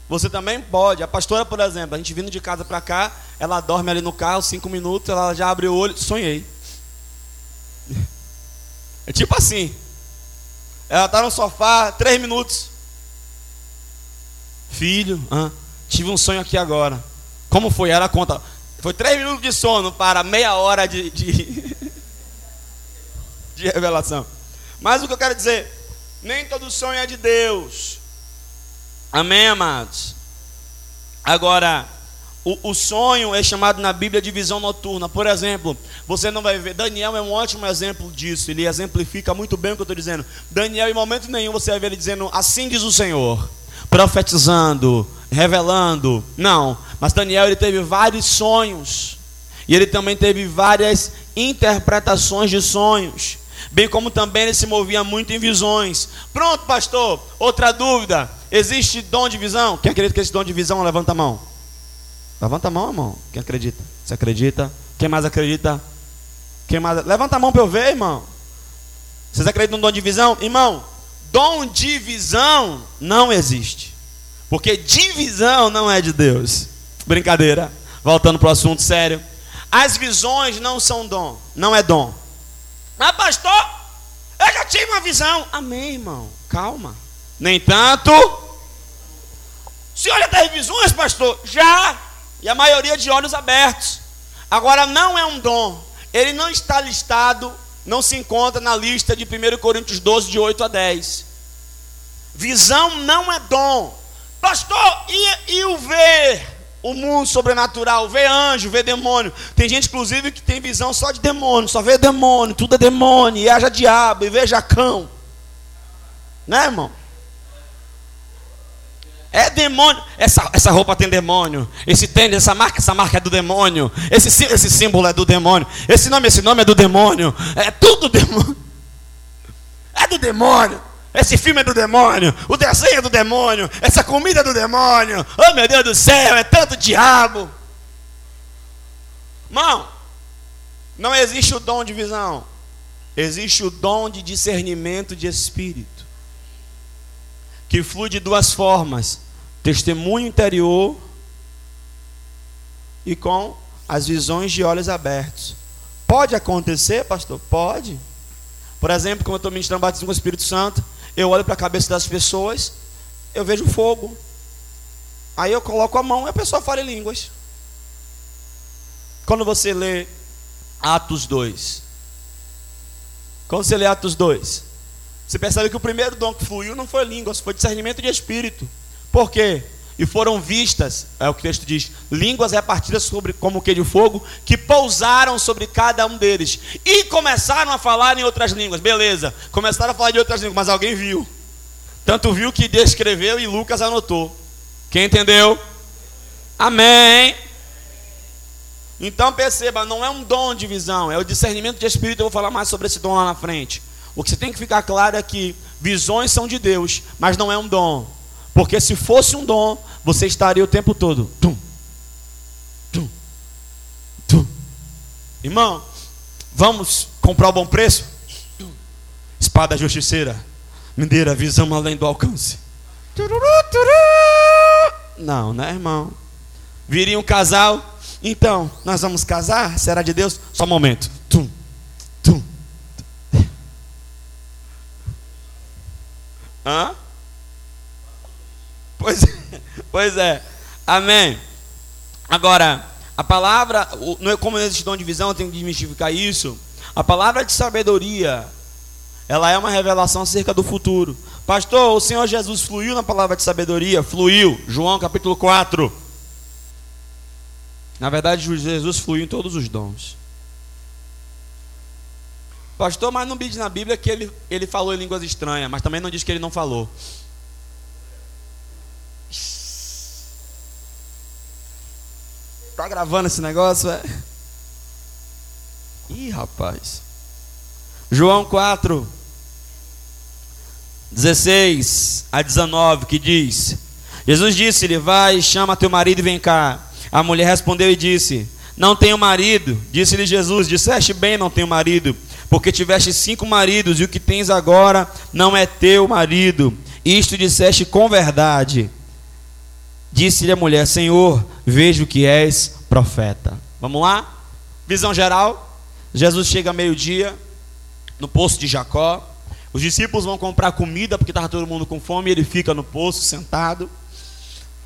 Você também pode. A pastora, por exemplo, a gente vindo de casa para cá, ela dorme ali no carro, cinco minutos, ela já abre o olho, sonhei. É tipo assim. Ela está no sofá, três minutos. Filho, tive um sonho aqui agora. Como foi? Ela conta. Foi três minutos de sono para meia hora de, de de revelação. Mas o que eu quero dizer, nem todo sonho é de Deus. Amém, amados? Agora, o, o, sonho é chamado na Bíblia de visão noturna. Por exemplo, você não vai ver. Daniel é um ótimo exemplo disso. Ele exemplifica muito bem o que eu estou dizendo. Daniel, em momento nenhum, você vai ver ele dizendo: Assim diz o Senhor, profetizando, revelando. Não. Mas Daniel ele teve vários sonhos. E ele também teve várias interpretações de sonhos bem como também ele se movia muito em visões. Pronto, pastor. Outra dúvida: existe dom de visão? Quem acredita que esse dom de visão? Levanta a mão. Levanta a mão, irmão. Quem acredita? Você acredita? Quem mais acredita? Quem mais? Levanta a mão para eu ver, irmão. Vocês acreditam no dom de visão? Irmão, dom de visão não existe. Porque divisão não é de Deus. Brincadeira. Voltando para o assunto sério. As visões não são dom, não é dom. Mas, pastor, eu já tive uma visão. Amém, irmão. Calma. Nem tanto. O senhor já teve visões, pastor? Já. E a maioria de olhos abertos. Agora, não é um dom. Ele não está listado, não se encontra na lista de 1 Coríntios 12, de 8 a 10. Visão não é dom. Pastor, e, e o ver? O mundo sobrenatural, ver anjo, ver demônio. Tem gente, inclusive, que tem visão só de demônio, só vê demônio, tudo é demônio, e haja diabo, e veja cão. Né, irmão? É demônio. Essa, essa roupa tem demônio. Esse tênis, essa marca, essa marca é do demônio. Esse, esse símbolo é do demônio. Esse nome, esse nome é do demônio. É tudo demônio. É do demônio. Esse filme é do demônio. O desenho é do demônio. Essa comida é do demônio. Oh meu Deus do céu, é tanto diabo. Irmão, não existe o dom de visão. Existe o dom de discernimento de espírito que flui de duas formas: testemunho interior e com as visões de olhos abertos. Pode acontecer, pastor? Pode. Por exemplo, quando eu estou ministrando batismo com o Espírito Santo, eu olho para a cabeça das pessoas, eu vejo fogo. Aí eu coloco a mão e a pessoa fala em línguas. Quando você lê Atos 2, quando você lê Atos 2, você percebe que o primeiro dom que fluiu não foi línguas, foi discernimento de espírito. Por quê? E foram vistas, é o que o texto diz, línguas repartidas sobre como que de fogo, que pousaram sobre cada um deles. E começaram a falar em outras línguas. Beleza, começaram a falar de outras línguas, mas alguém viu. Tanto viu que descreveu e Lucas anotou. Quem entendeu? Amém. Então perceba, não é um dom de visão, é o discernimento de espírito. Eu vou falar mais sobre esse dom lá na frente. O que você tem que ficar claro é que visões são de Deus, mas não é um dom. Porque se fosse um dom, você estaria o tempo todo. Tum, tum, tum. Irmão, vamos comprar o bom preço? Espada justiceira, mendeira, visão além do alcance. Não, né, irmão? Viria um casal, então, nós vamos casar? Será de Deus? Só um momento. Tum, tum. Hã? Pois é, pois é. Amém. Agora, a palavra, não é como existe dom de visão, eu tenho que desmistificar isso. A palavra de sabedoria, ela é uma revelação acerca do futuro. Pastor, o Senhor Jesus fluiu na palavra de sabedoria? Fluiu. João capítulo 4. Na verdade, Jesus fluiu em todos os dons. Pastor, mas não diz na Bíblia que ele, ele falou em línguas estranhas, mas também não diz que ele não falou. Tá gravando esse negócio, é? Ih, rapaz. João 4, 16 a 19, que diz: Jesus disse-lhe: Vai, chama teu marido e vem cá. A mulher respondeu e disse: Não tenho marido. Disse-lhe Jesus: Disseste bem, não tenho marido porque tiveste cinco maridos, e o que tens agora não é teu marido. Isto disseste com verdade. Disse-lhe a mulher: Senhor, vejo que és profeta. Vamos lá? Visão geral. Jesus chega meio-dia no poço de Jacó. Os discípulos vão comprar comida porque estava todo mundo com fome. Ele fica no poço sentado.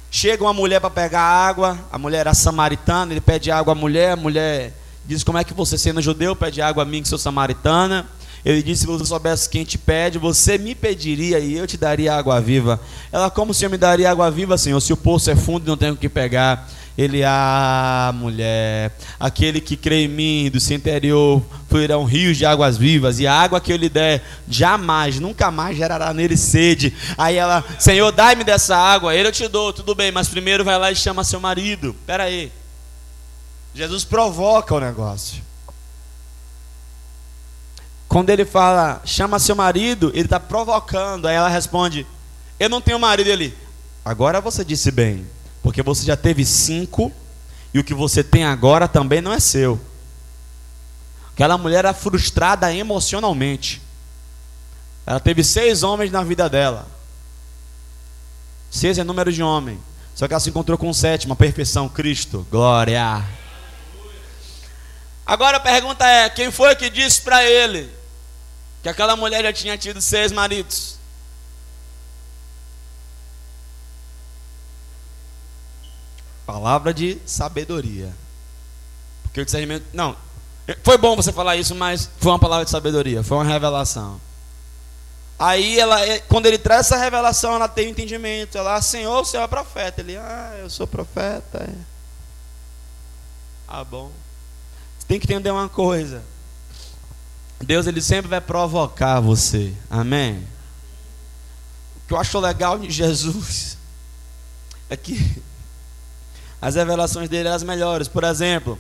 Chega uma mulher para pegar água. A mulher era samaritana. Ele pede água à mulher. A mulher Diz: Como é que você, sendo judeu, pede água a mim, que sou samaritana? Ele disse: Se você soubesse quem te pede, você me pediria e eu te daria água viva. Ela, como o Senhor me daria água viva, Senhor? Se o poço é fundo e não tenho o que pegar. Ele, ah, mulher, aquele que crê em mim, do seu interior, fluirão rios de águas vivas, e a água que eu lhe der, jamais, nunca mais gerará nele sede. Aí ela, Senhor, dai-me dessa água, ele eu te dou, tudo bem, mas primeiro vai lá e chama seu marido. Espera aí. Jesus provoca o negócio. Quando ele fala, chama seu marido, ele está provocando. Aí ela responde, eu não tenho marido. Ele, agora você disse bem, porque você já teve cinco, e o que você tem agora também não é seu. Aquela mulher era frustrada emocionalmente. Ela teve seis homens na vida dela. Seis é número de homem. Só que ela se encontrou com o sétimo, a perfeição, Cristo. Glória. Agora a pergunta é: quem foi que disse para ele que aquela mulher já tinha tido seis maridos? Palavra de sabedoria. Porque o discernimento. Não. Foi bom você falar isso, mas foi uma palavra de sabedoria, foi uma revelação. Aí ela, quando ele traz essa revelação, ela tem o um entendimento. Ela, ah, Senhor, o Senhor é profeta. Ele, ah, eu sou profeta. É. Ah, bom. Você tem que entender uma coisa. Deus ele sempre vai provocar você. Amém. O que eu acho legal de Jesus é que as revelações dele eram as melhores. Por exemplo,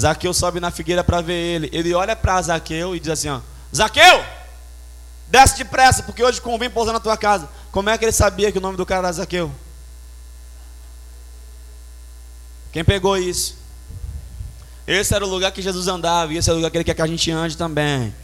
Zaqueu sobe na figueira para ver ele. Ele olha para Zaqueu e diz assim: ó, Zaqueu, desce depressa, porque hoje convém pousar na tua casa. Como é que ele sabia que o nome do cara era Zaqueu? Quem pegou isso? Esse era o lugar que Jesus andava, e esse é o lugar que ele quer que a gente ande também.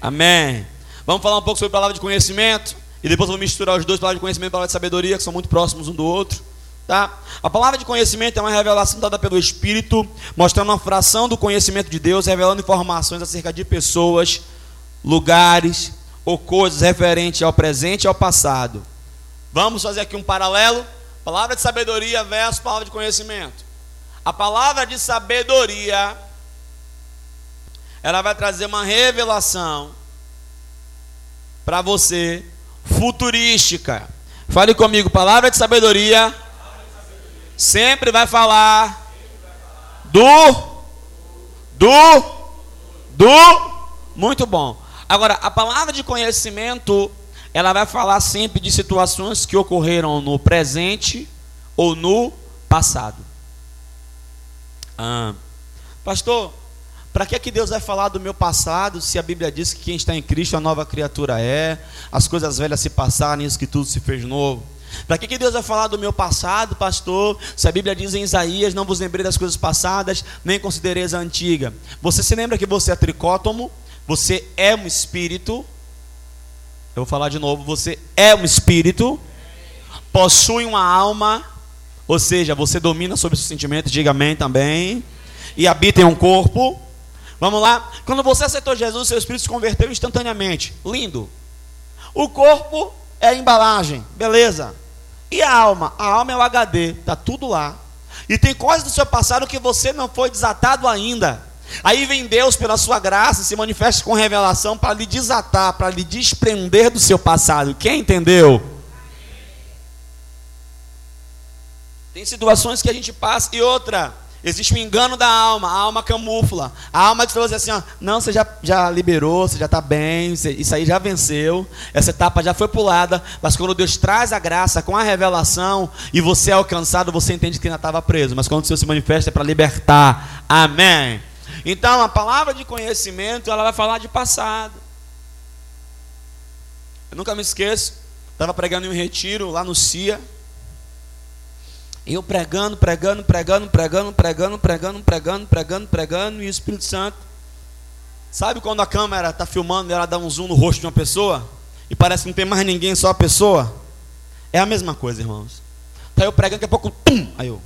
Amém. Vamos falar um pouco sobre a palavra de conhecimento, e depois vamos misturar os dois, palavra de conhecimento e palavra de sabedoria, que são muito próximos um do outro. Tá? A palavra de conhecimento é uma revelação dada pelo Espírito, mostrando uma fração do conhecimento de Deus, revelando informações acerca de pessoas, lugares ou coisas referentes ao presente e ao passado. Vamos fazer aqui um paralelo: palavra de sabedoria versus palavra de conhecimento. A palavra de sabedoria ela vai trazer uma revelação para você futurística. Fale comigo, palavra de sabedoria sempre vai falar do do do muito bom. Agora, a palavra de conhecimento, ela vai falar sempre de situações que ocorreram no presente ou no passado. Ah, pastor, para que, que Deus vai falar do meu passado se a Bíblia diz que quem está em Cristo a nova criatura é, as coisas velhas se passaram, isso que tudo se fez novo? Para que, que Deus vai falar do meu passado, pastor? Se a Bíblia diz em Isaías: Não vos lembrei das coisas passadas, nem considereis a antiga. Você se lembra que você é tricótomo? Você é um espírito. Eu vou falar de novo: Você é um espírito, possui uma alma, ou seja, você domina sobre seus sentimentos, diga amém também, e habita em um corpo. Vamos lá? Quando você aceitou Jesus, seu espírito se converteu instantaneamente. Lindo. O corpo é a embalagem, beleza. E a alma? A alma é o HD, está tudo lá. E tem coisas do seu passado que você não foi desatado ainda. Aí vem Deus, pela sua graça, se manifesta com revelação para lhe desatar, para lhe desprender do seu passado. Quem entendeu? Tem situações que a gente passa. E outra, Existe um engano da alma, a alma camufla. A alma te falou assim: ó, não, você já, já liberou, você já está bem, você, isso aí já venceu, essa etapa já foi pulada. Mas quando Deus traz a graça com a revelação e você é alcançado, você entende que ainda estava preso. Mas quando o Senhor se manifesta é para libertar. Amém. Então a palavra de conhecimento ela vai falar de passado. Eu nunca me esqueço, estava pregando em um retiro lá no CIA. Eu pregando, pregando, pregando, pregando, pregando, pregando, pregando, pregando, pregando, e o Espírito Santo. Sabe quando a câmera está filmando e ela dá um zoom no rosto de uma pessoa? E parece que não tem mais ninguém, só a pessoa? É a mesma coisa, irmãos. Tá eu pregando, daqui a pouco, pum, aí eu.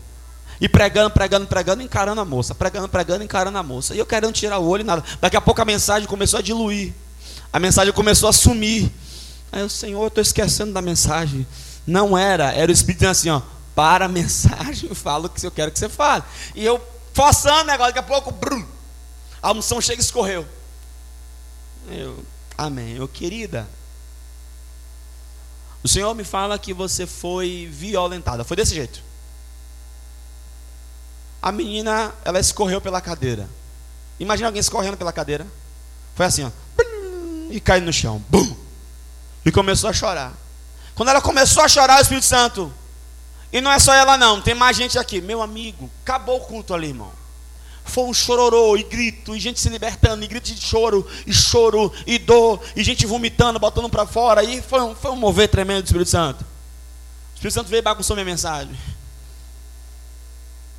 E pregando, pregando, pregando, encarando a moça. Pregando, pregando, encarando a moça. E eu querendo tirar o olho e nada. Daqui a pouco a mensagem começou a diluir. A mensagem começou a sumir. Aí o Senhor, eu estou esquecendo da mensagem. Não era, era o Espírito assim, ó para a mensagem e fala o que eu quero que você fale. E eu forçando o negócio, daqui a pouco, brum, a unção chega e escorreu. Eu, amém. Eu, querida, o Senhor me fala que você foi violentada. Foi desse jeito. A menina, ela escorreu pela cadeira. Imagina alguém escorrendo pela cadeira. Foi assim, ó. E caiu no chão. Bum! E começou a chorar. Quando ela começou a chorar, o Espírito Santo e não é só ela não, tem mais gente aqui. Meu amigo, acabou o culto ali, irmão. Foi um chororô e grito, e gente se libertando, e grito de choro, e choro, e dor, e gente vomitando, botando para fora. E foi um, foi um mover tremendo do Espírito Santo. O Espírito Santo veio e bagunçou minha mensagem.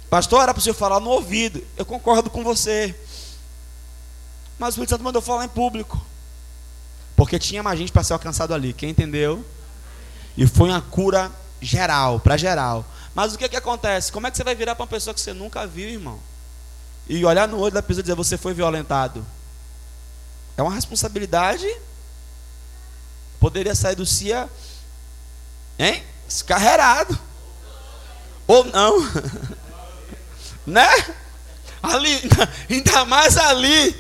Pastor, era para você falar no ouvido. Eu concordo com você. Mas o Espírito Santo mandou falar em público. Porque tinha mais gente para ser alcançado ali. Quem entendeu? E foi uma cura geral, para geral. Mas o que, que acontece? Como é que você vai virar para uma pessoa que você nunca viu, irmão? E olhar no olho da pessoa e dizer você foi violentado? É uma responsabilidade. Poderia sair do CIA, hein? Escarreirado. Ou não. né? Ali, ainda mais ali,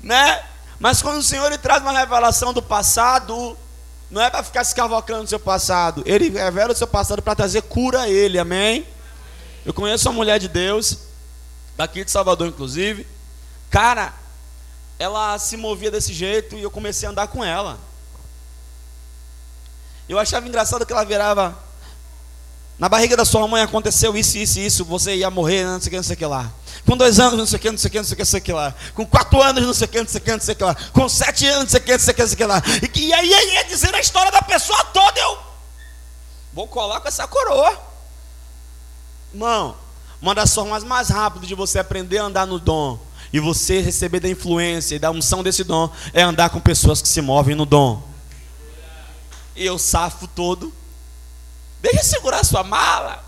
né? Mas quando o Senhor traz uma revelação do passado, não é para ficar se cavocando no seu passado. Ele revela o seu passado para trazer cura a ele, amém? Eu conheço uma mulher de Deus, daqui de Salvador, inclusive. Cara, ela se movia desse jeito e eu comecei a andar com ela. Eu achava engraçado que ela virava. Na barriga da sua mãe aconteceu isso, isso, isso. Você ia morrer, não sei o que, não sei o que lá. Com dois anos, não sei o que, não sei o que, não sei o que, não sei o que lá. Com quatro anos, não sei o que, não sei o que, não sei o que lá. Com sete anos, não sei o que, não sei o que, não sei o que lá. E, e aí ia dizer a história da pessoa toda. Eu vou colar com essa coroa. Irmão, uma das formas mais rápidas de você aprender a andar no dom e você receber da influência e da unção desse dom é andar com pessoas que se movem no dom. E eu safo todo. Deixa eu segurar sua mala.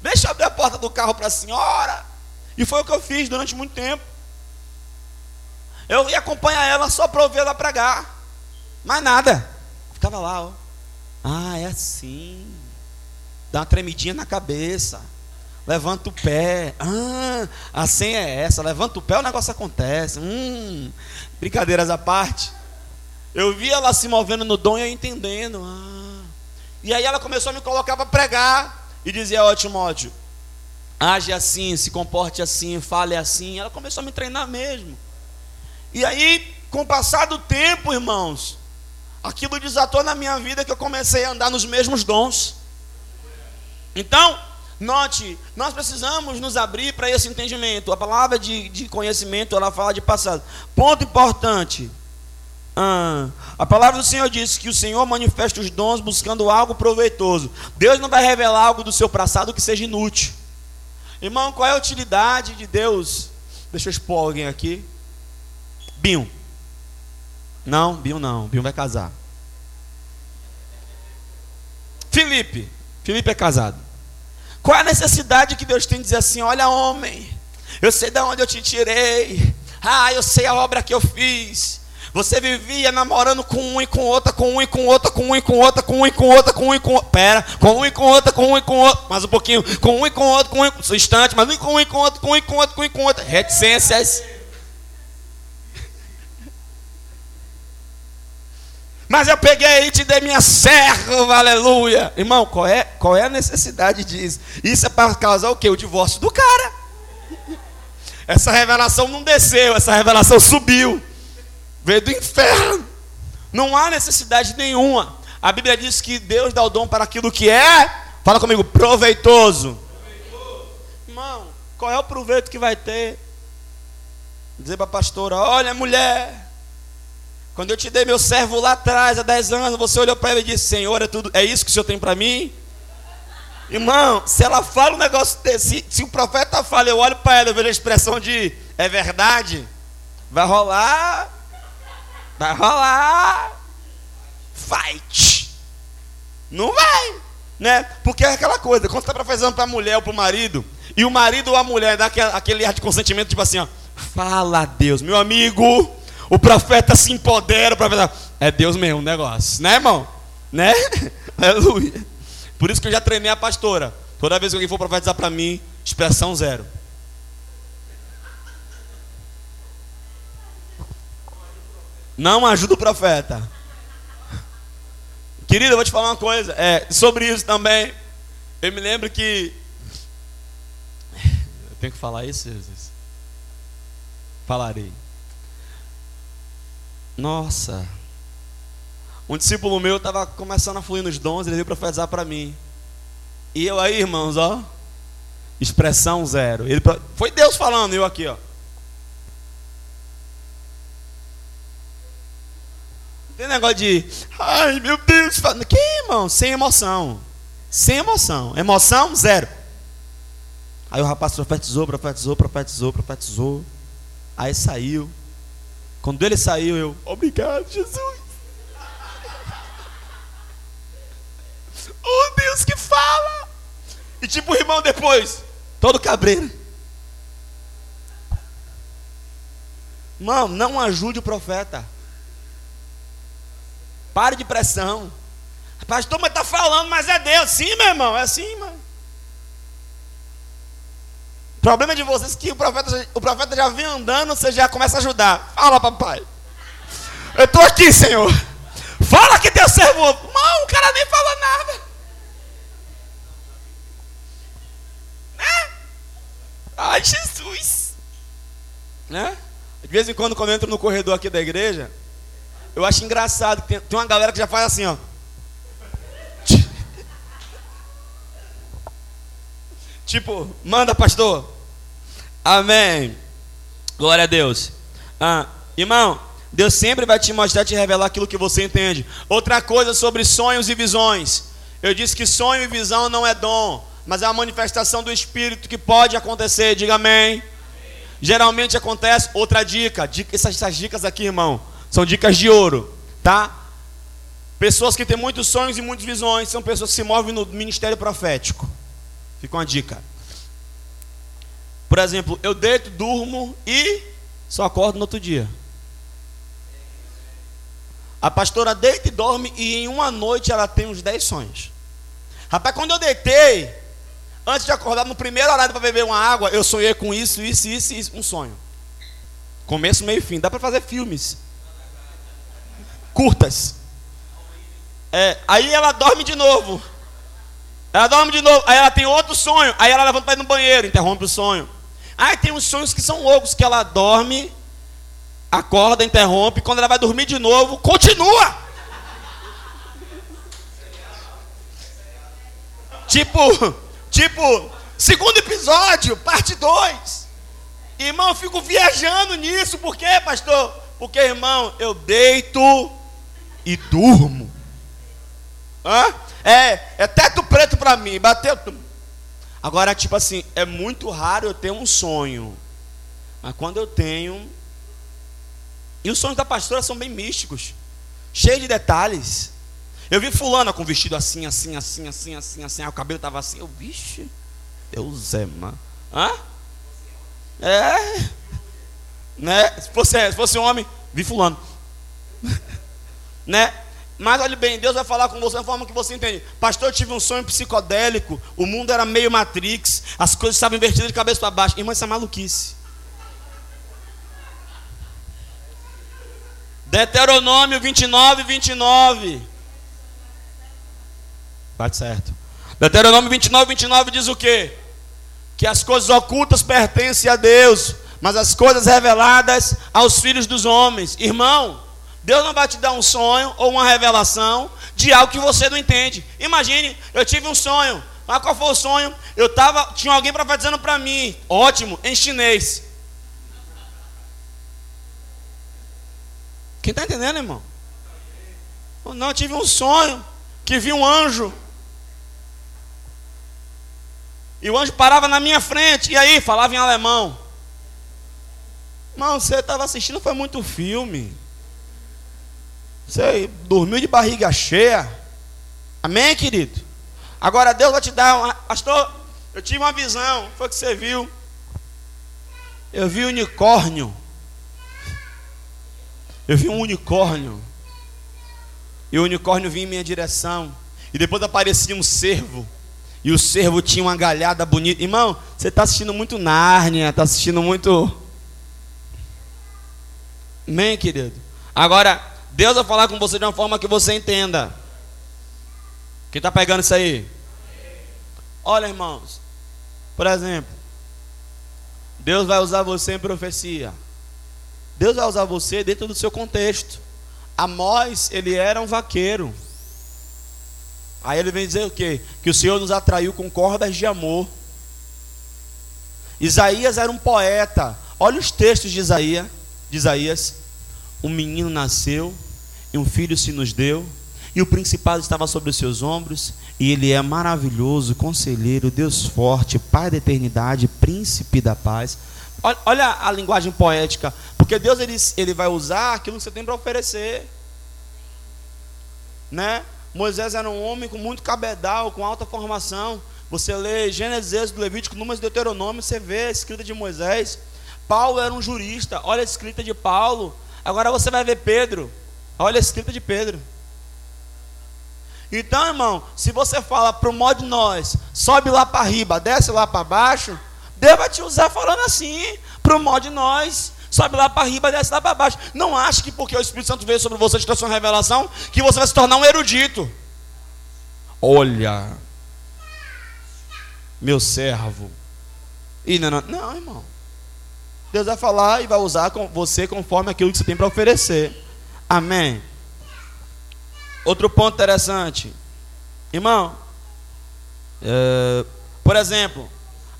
Deixa eu abrir a porta do carro para a senhora. E foi o que eu fiz durante muito tempo. Eu ia acompanhar ela só para ouvir ela pregar. Mais nada. Ficava lá, ó. Ah, é assim. Dá uma tremidinha na cabeça. Levanta o pé. Ah, a senha é essa. Levanta o pé, o negócio acontece. Hum, brincadeiras à parte. Eu vi ela se movendo no dom e eu entendendo. Ah. E aí ela começou a me colocar para pregar. E dizia, ó Timóteo, age assim, se comporte assim, fale assim. Ela começou a me treinar mesmo. E aí, com o passar do tempo, irmãos, aquilo desatou na minha vida que eu comecei a andar nos mesmos dons. Então, Note, nós precisamos nos abrir para esse entendimento. A palavra de, de, conhecimento, ela fala de passado. Ponto importante. Ah, a palavra do Senhor diz que o Senhor manifesta os dons buscando algo proveitoso. Deus não vai revelar algo do seu passado que seja inútil. Irmão, qual é a utilidade de Deus? Deixa eu expor alguém aqui. Binho. Não, Binho não. Binho vai casar. Felipe. Felipe é casado. Qual é a necessidade que Deus tem de dizer assim: olha, homem, eu sei de onde eu te tirei, ah, eu sei a obra que eu fiz. Você vivia namorando com um e com outra, com um e com outra, com um e com outra, com um e com outra, com um e com outra. Pera, com um e com outra, com um e com outra. Mais um pouquinho. Com um e com outro, com um e com instante, mas um e com um e com outro, com um e com outro, com um e com outra. Reticências. Mas eu peguei e te dei minha serva, aleluia. Irmão, qual é, qual é a necessidade disso? Isso é para causar o quê? O divórcio do cara. Essa revelação não desceu, essa revelação subiu. Veio do inferno. Não há necessidade nenhuma. A Bíblia diz que Deus dá o dom para aquilo que é, fala comigo, proveitoso. proveitoso. Irmão, qual é o proveito que vai ter? Dizer para a pastora: olha, mulher, quando eu te dei meu servo lá atrás, há 10 anos, você olhou para ele e disse: Senhor, é, tudo, é isso que o Senhor tem para mim? Irmão, se ela fala um negócio desse, se o profeta fala, eu olho para ela, eu vejo a expressão de é verdade, vai rolar, vai rolar, fight. Não vai, né? Porque é aquela coisa, quando você está profetizando para a mulher ou para o marido, e o marido ou a mulher dá aquele, aquele ar de consentimento, tipo assim, ó, fala Deus, meu amigo, o profeta se empodera, o profeta. É Deus mesmo o negócio, né, irmão? Né? Aleluia. Por isso que eu já treinei a pastora. Toda vez que alguém for profetizar para mim, expressão zero. Não ajuda o profeta. Querido, eu vou te falar uma coisa. É, sobre isso também. Eu me lembro que. Eu tenho que falar isso, Jesus? Falarei. Nossa. Um discípulo meu estava começando a fluir nos dons, ele veio profetizar para mim. E eu aí, irmãos, ó. Expressão zero. Ele, foi Deus falando, eu aqui, ó. Tem negócio de, ai meu Deus, que irmão? Sem emoção. Sem emoção. Emoção, zero. Aí o rapaz profetizou, profetizou, profetizou, profetizou. Aí saiu. Quando ele saiu, eu, obrigado, Jesus. Oh Deus que fala! E tipo o irmão depois, todo cabreiro. Irmão, não ajude o profeta. Pare de pressão. Pastor, mas está falando, mas é Deus. Sim, meu irmão, é assim, mano. O problema de vocês é que o profeta, o profeta já vem andando, você já começa a ajudar. Fala, papai. Eu estou aqui, Senhor. Fala que teu servo. Não, o cara nem fala nada. Né? Ai, Jesus. Né? De vez em quando, quando eu entro no corredor aqui da igreja, eu acho engraçado tem, tem uma galera que já faz assim, ó. Tipo, manda, pastor. Amém. Glória a Deus. Ah, irmão, Deus sempre vai te mostrar, te revelar aquilo que você entende. Outra coisa sobre sonhos e visões. Eu disse que sonho e visão não é dom, mas é uma manifestação do Espírito que pode acontecer. Diga amém. amém. Geralmente acontece. Outra dica, dica essas, essas dicas aqui, irmão, são dicas de ouro, tá? Pessoas que têm muitos sonhos e muitas visões são pessoas que se movem no ministério profético. Fica uma dica. Por exemplo, eu deito, durmo e só acordo no outro dia. A pastora deita e dorme e em uma noite ela tem uns 10 sonhos. Rapaz, quando eu deitei, antes de acordar, no primeiro horário para beber uma água, eu sonhei com isso, isso, isso, isso, um sonho. Começo, meio e fim. Dá para fazer filmes. Curtas. É, aí ela dorme de novo. Ela dorme de novo, aí ela tem outro sonho, aí ela levanta para ir no banheiro, interrompe o sonho. Aí tem uns sonhos que são loucos, que ela dorme, acorda, interrompe, quando ela vai dormir de novo, continua. Tipo, tipo, segundo episódio, parte 2. Irmão, eu fico viajando nisso, por quê, pastor? Porque, irmão, eu deito e durmo. Hã? É, é teto preto para mim, bateu. Agora, tipo assim, é muito raro eu ter um sonho. Mas quando eu tenho. E os sonhos da pastora são bem místicos, cheios de detalhes. Eu vi fulana com vestido assim, assim, assim, assim, assim, assim, aí o cabelo estava assim. Eu, vixe, Deus é, mano. Hã? É. Né? Se fosse, se fosse homem, vi fulano. né? Mas olhe bem, Deus vai falar com você da forma que você entende. Pastor, eu tive um sonho psicodélico, o mundo era meio Matrix, as coisas estavam invertidas de cabeça para baixo. Irmão, isso é maluquice. Deuteronômio 29, 29. Bate certo. Deuteronômio 29, 29 diz o quê? Que as coisas ocultas pertencem a Deus, mas as coisas reveladas aos filhos dos homens. Irmão, Deus não vai te dar um sonho ou uma revelação de algo que você não entende. Imagine, eu tive um sonho. Mas qual foi o sonho? Eu tava, tinha alguém profetizando para mim, ótimo, em chinês. Quem está entendendo, irmão? Não, eu tive um sonho que vi um anjo. E o anjo parava na minha frente. E aí, falava em alemão. Irmão, você estava assistindo, foi muito filme. Você dormiu de barriga cheia. Amém, querido? Agora Deus vai te dar uma. Pastor, eu tive uma visão. Foi o que você viu. Eu vi um unicórnio. Eu vi um unicórnio. E o unicórnio vinha em minha direção. E depois aparecia um cervo. E o cervo tinha uma galhada bonita. Irmão, você está assistindo muito Nárnia, está assistindo muito. Amém, querido? Agora, Deus vai falar com você de uma forma que você entenda. Quem está pegando isso aí? Olha, irmãos. Por exemplo, Deus vai usar você em profecia. Deus vai usar você dentro do seu contexto. Amós, ele era um vaqueiro. Aí ele vem dizer o quê? Que o Senhor nos atraiu com cordas de amor. Isaías era um poeta. Olha os textos de Isaías. De Isaías um menino nasceu e um filho se nos deu, e o principado estava sobre os seus ombros, e ele é maravilhoso, conselheiro, Deus forte, Pai da eternidade, príncipe da paz. Olha, olha a linguagem poética, porque Deus ele, ele vai usar aquilo que você tem para oferecer. Né? Moisés era um homem com muito cabedal, com alta formação. Você lê Gênesis, Levítico, Números e Deuteronômio, você vê a escrita de Moisés. Paulo era um jurista, olha a escrita de Paulo. Agora você vai ver Pedro. Olha a escrita de Pedro. Então, irmão, se você fala para o modo de nós, sobe lá para riba, desce lá para baixo, Deus vai te usar falando assim, para o mal de nós. Sobe lá para riba, desce lá para baixo. Não ache que porque o Espírito Santo veio sobre você, te trouxe uma revelação, que você vai se tornar um erudito. Olha, meu servo. E não, não, não, irmão. Deus vai falar e vai usar você conforme aquilo que você tem para oferecer. Amém. Outro ponto interessante, irmão. É, por exemplo,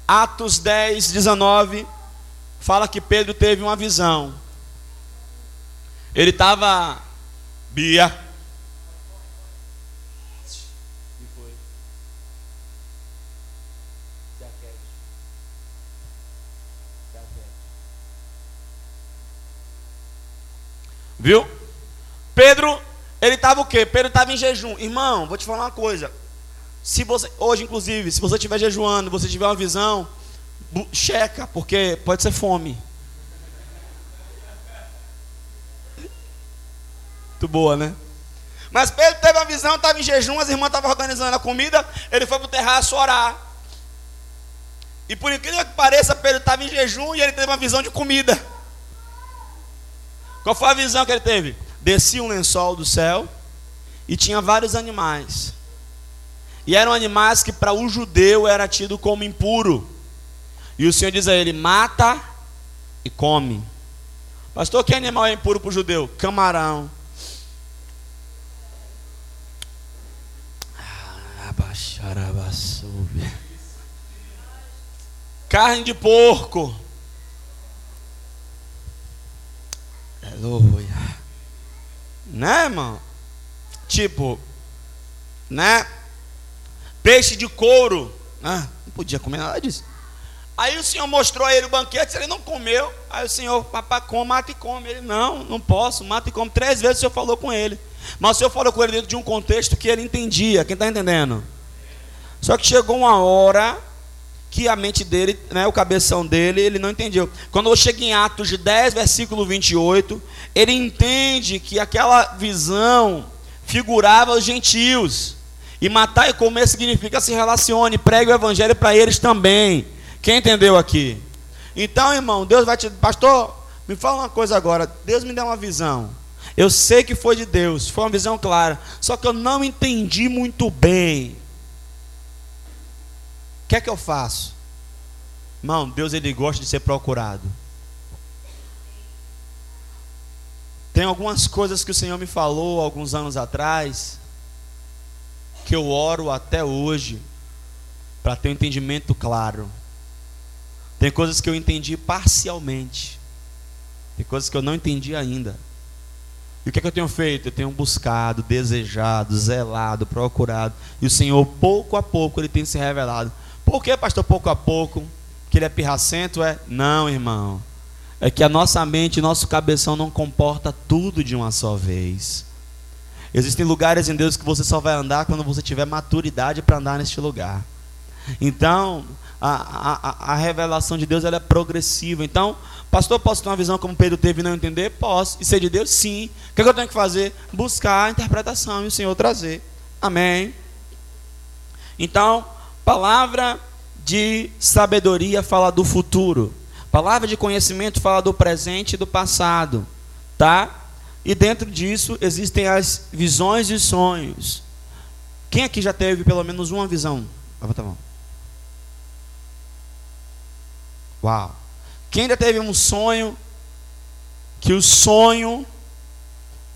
Atos 10, 19 fala que Pedro teve uma visão. Ele estava. Bia. Viu? Pedro, ele estava o quê? Pedro estava em jejum. Irmão, vou te falar uma coisa. Se você, hoje, inclusive, se você estiver jejuando, você tiver uma visão, checa, porque pode ser fome. Muito boa, né? Mas Pedro teve uma visão, estava em jejum, as irmãs estavam organizando a comida, ele foi para o terraço orar. E por incrível que pareça, Pedro estava em jejum e ele teve uma visão de comida. Qual foi a visão que ele teve? Descia um lençol do céu e tinha vários animais. E eram animais que para o judeu era tido como impuro. E o Senhor diz a ele: mata e come. Pastor, que animal é impuro para o judeu? Camarão. Carne de porco. Aleluia. Né, irmão? Tipo, né? Peixe de couro. Ah, não podia comer nada disso. Aí o Senhor mostrou a ele o banquete, ele não comeu. Aí o Senhor, papai, come, mata e come. Ele, não, não posso, mata e come. Três vezes o Senhor falou com ele. Mas o Senhor falou com ele dentro de um contexto que ele entendia. Quem está entendendo? Só que chegou uma hora que a mente dele, né, o cabeção dele, ele não entendeu. Quando eu chego em Atos de 10, versículo 28, ele entende que aquela visão figurava os gentios. E matar e comer significa se relacione, pregue o evangelho para eles também. Quem entendeu aqui? Então, irmão, Deus vai te. Pastor, me fala uma coisa agora. Deus me deu uma visão. Eu sei que foi de Deus, foi uma visão clara. Só que eu não entendi muito bem que é que eu faço? Irmão, Deus ele gosta de ser procurado. Tem algumas coisas que o Senhor me falou alguns anos atrás, que eu oro até hoje, para ter um entendimento claro. Tem coisas que eu entendi parcialmente, tem coisas que eu não entendi ainda. E o que, é que eu tenho feito? Eu tenho buscado, desejado, zelado, procurado. E o Senhor, pouco a pouco, Ele tem se revelado. Por que, pastor, pouco a pouco? Que ele é pirracento? É? Não, irmão. É que a nossa mente, nosso cabeção não comporta tudo de uma só vez. Existem lugares em Deus que você só vai andar quando você tiver maturidade para andar neste lugar. Então, a, a, a revelação de Deus ela é progressiva. Então, pastor, posso ter uma visão como Pedro teve e não entender? Posso. E ser de Deus? Sim. O que, é que eu tenho que fazer? Buscar a interpretação e o Senhor trazer. Amém. Então, Palavra de sabedoria fala do futuro. Palavra de conhecimento fala do presente e do passado, tá? E dentro disso existem as visões e sonhos. Quem aqui já teve pelo menos uma visão? Levanta a mão. Uau. Quem já teve um sonho que o sonho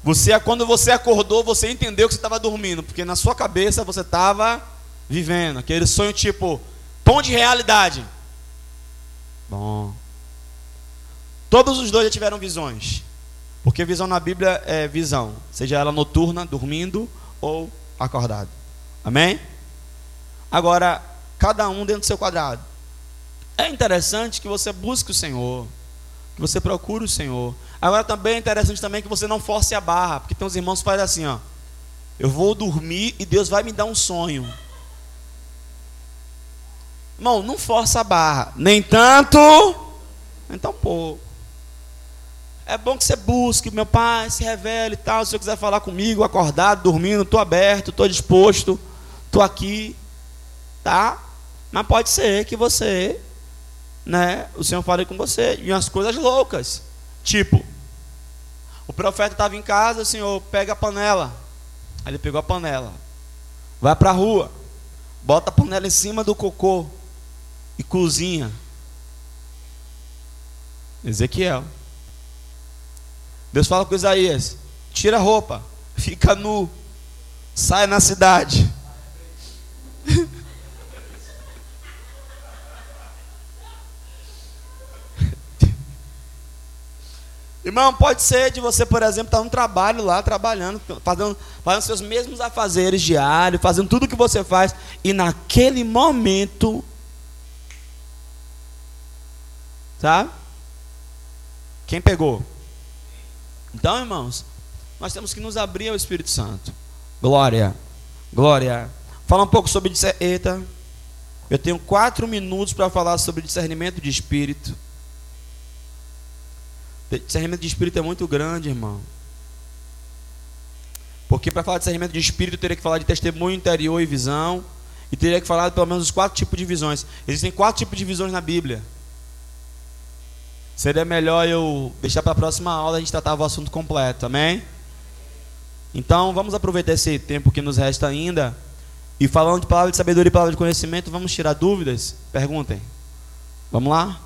você quando você acordou, você entendeu que você estava dormindo, porque na sua cabeça você estava vivendo. Aquele sonho tipo, pão de realidade. Bom. Todos os dois já tiveram visões. Porque visão na Bíblia é visão, seja ela noturna, dormindo ou acordado. Amém? Agora, cada um dentro do seu quadrado. É interessante que você busque o Senhor, que você procure o Senhor. Agora também é interessante também que você não force a barra, porque tem uns irmãos que fazem assim, ó. Eu vou dormir e Deus vai me dar um sonho. Irmão, não força a barra. Nem tanto, nem tão pouco. É bom que você busque, meu pai, se revele e tal. Se você quiser falar comigo, acordado, dormindo, estou aberto, estou disposto, estou aqui. Tá? Mas pode ser que você né, o Senhor fale com você e umas coisas loucas. Tipo, o profeta estava em casa, o Senhor pega a panela. Aí ele pegou a panela. Vai para a rua. Bota a panela em cima do cocô e cozinha. Ezequiel. Deus fala com Isaías: tira a roupa, fica nu, sai na cidade. Irmão, pode ser de você, por exemplo, estar tá no trabalho lá, trabalhando, fazendo, fazendo seus mesmos afazeres diários, fazendo tudo o que você faz, e naquele momento, sabe? Quem pegou? Então, irmãos, nós temos que nos abrir ao Espírito Santo. Glória, glória. Fala um pouco sobre. Eita, eu tenho quatro minutos para falar sobre discernimento de espírito. Discernimento de espírito é muito grande, irmão. Porque para falar de discernimento de espírito, teria que falar de testemunho interior e visão. E teria que falar pelo menos os quatro tipos de visões. Existem quatro tipos de visões na Bíblia. Seria melhor eu deixar para a próxima aula a gente tratar o assunto completo, amém? Então vamos aproveitar esse tempo que nos resta ainda. E falando de palavra de sabedoria e palavra de conhecimento, vamos tirar dúvidas? Perguntem. Vamos lá?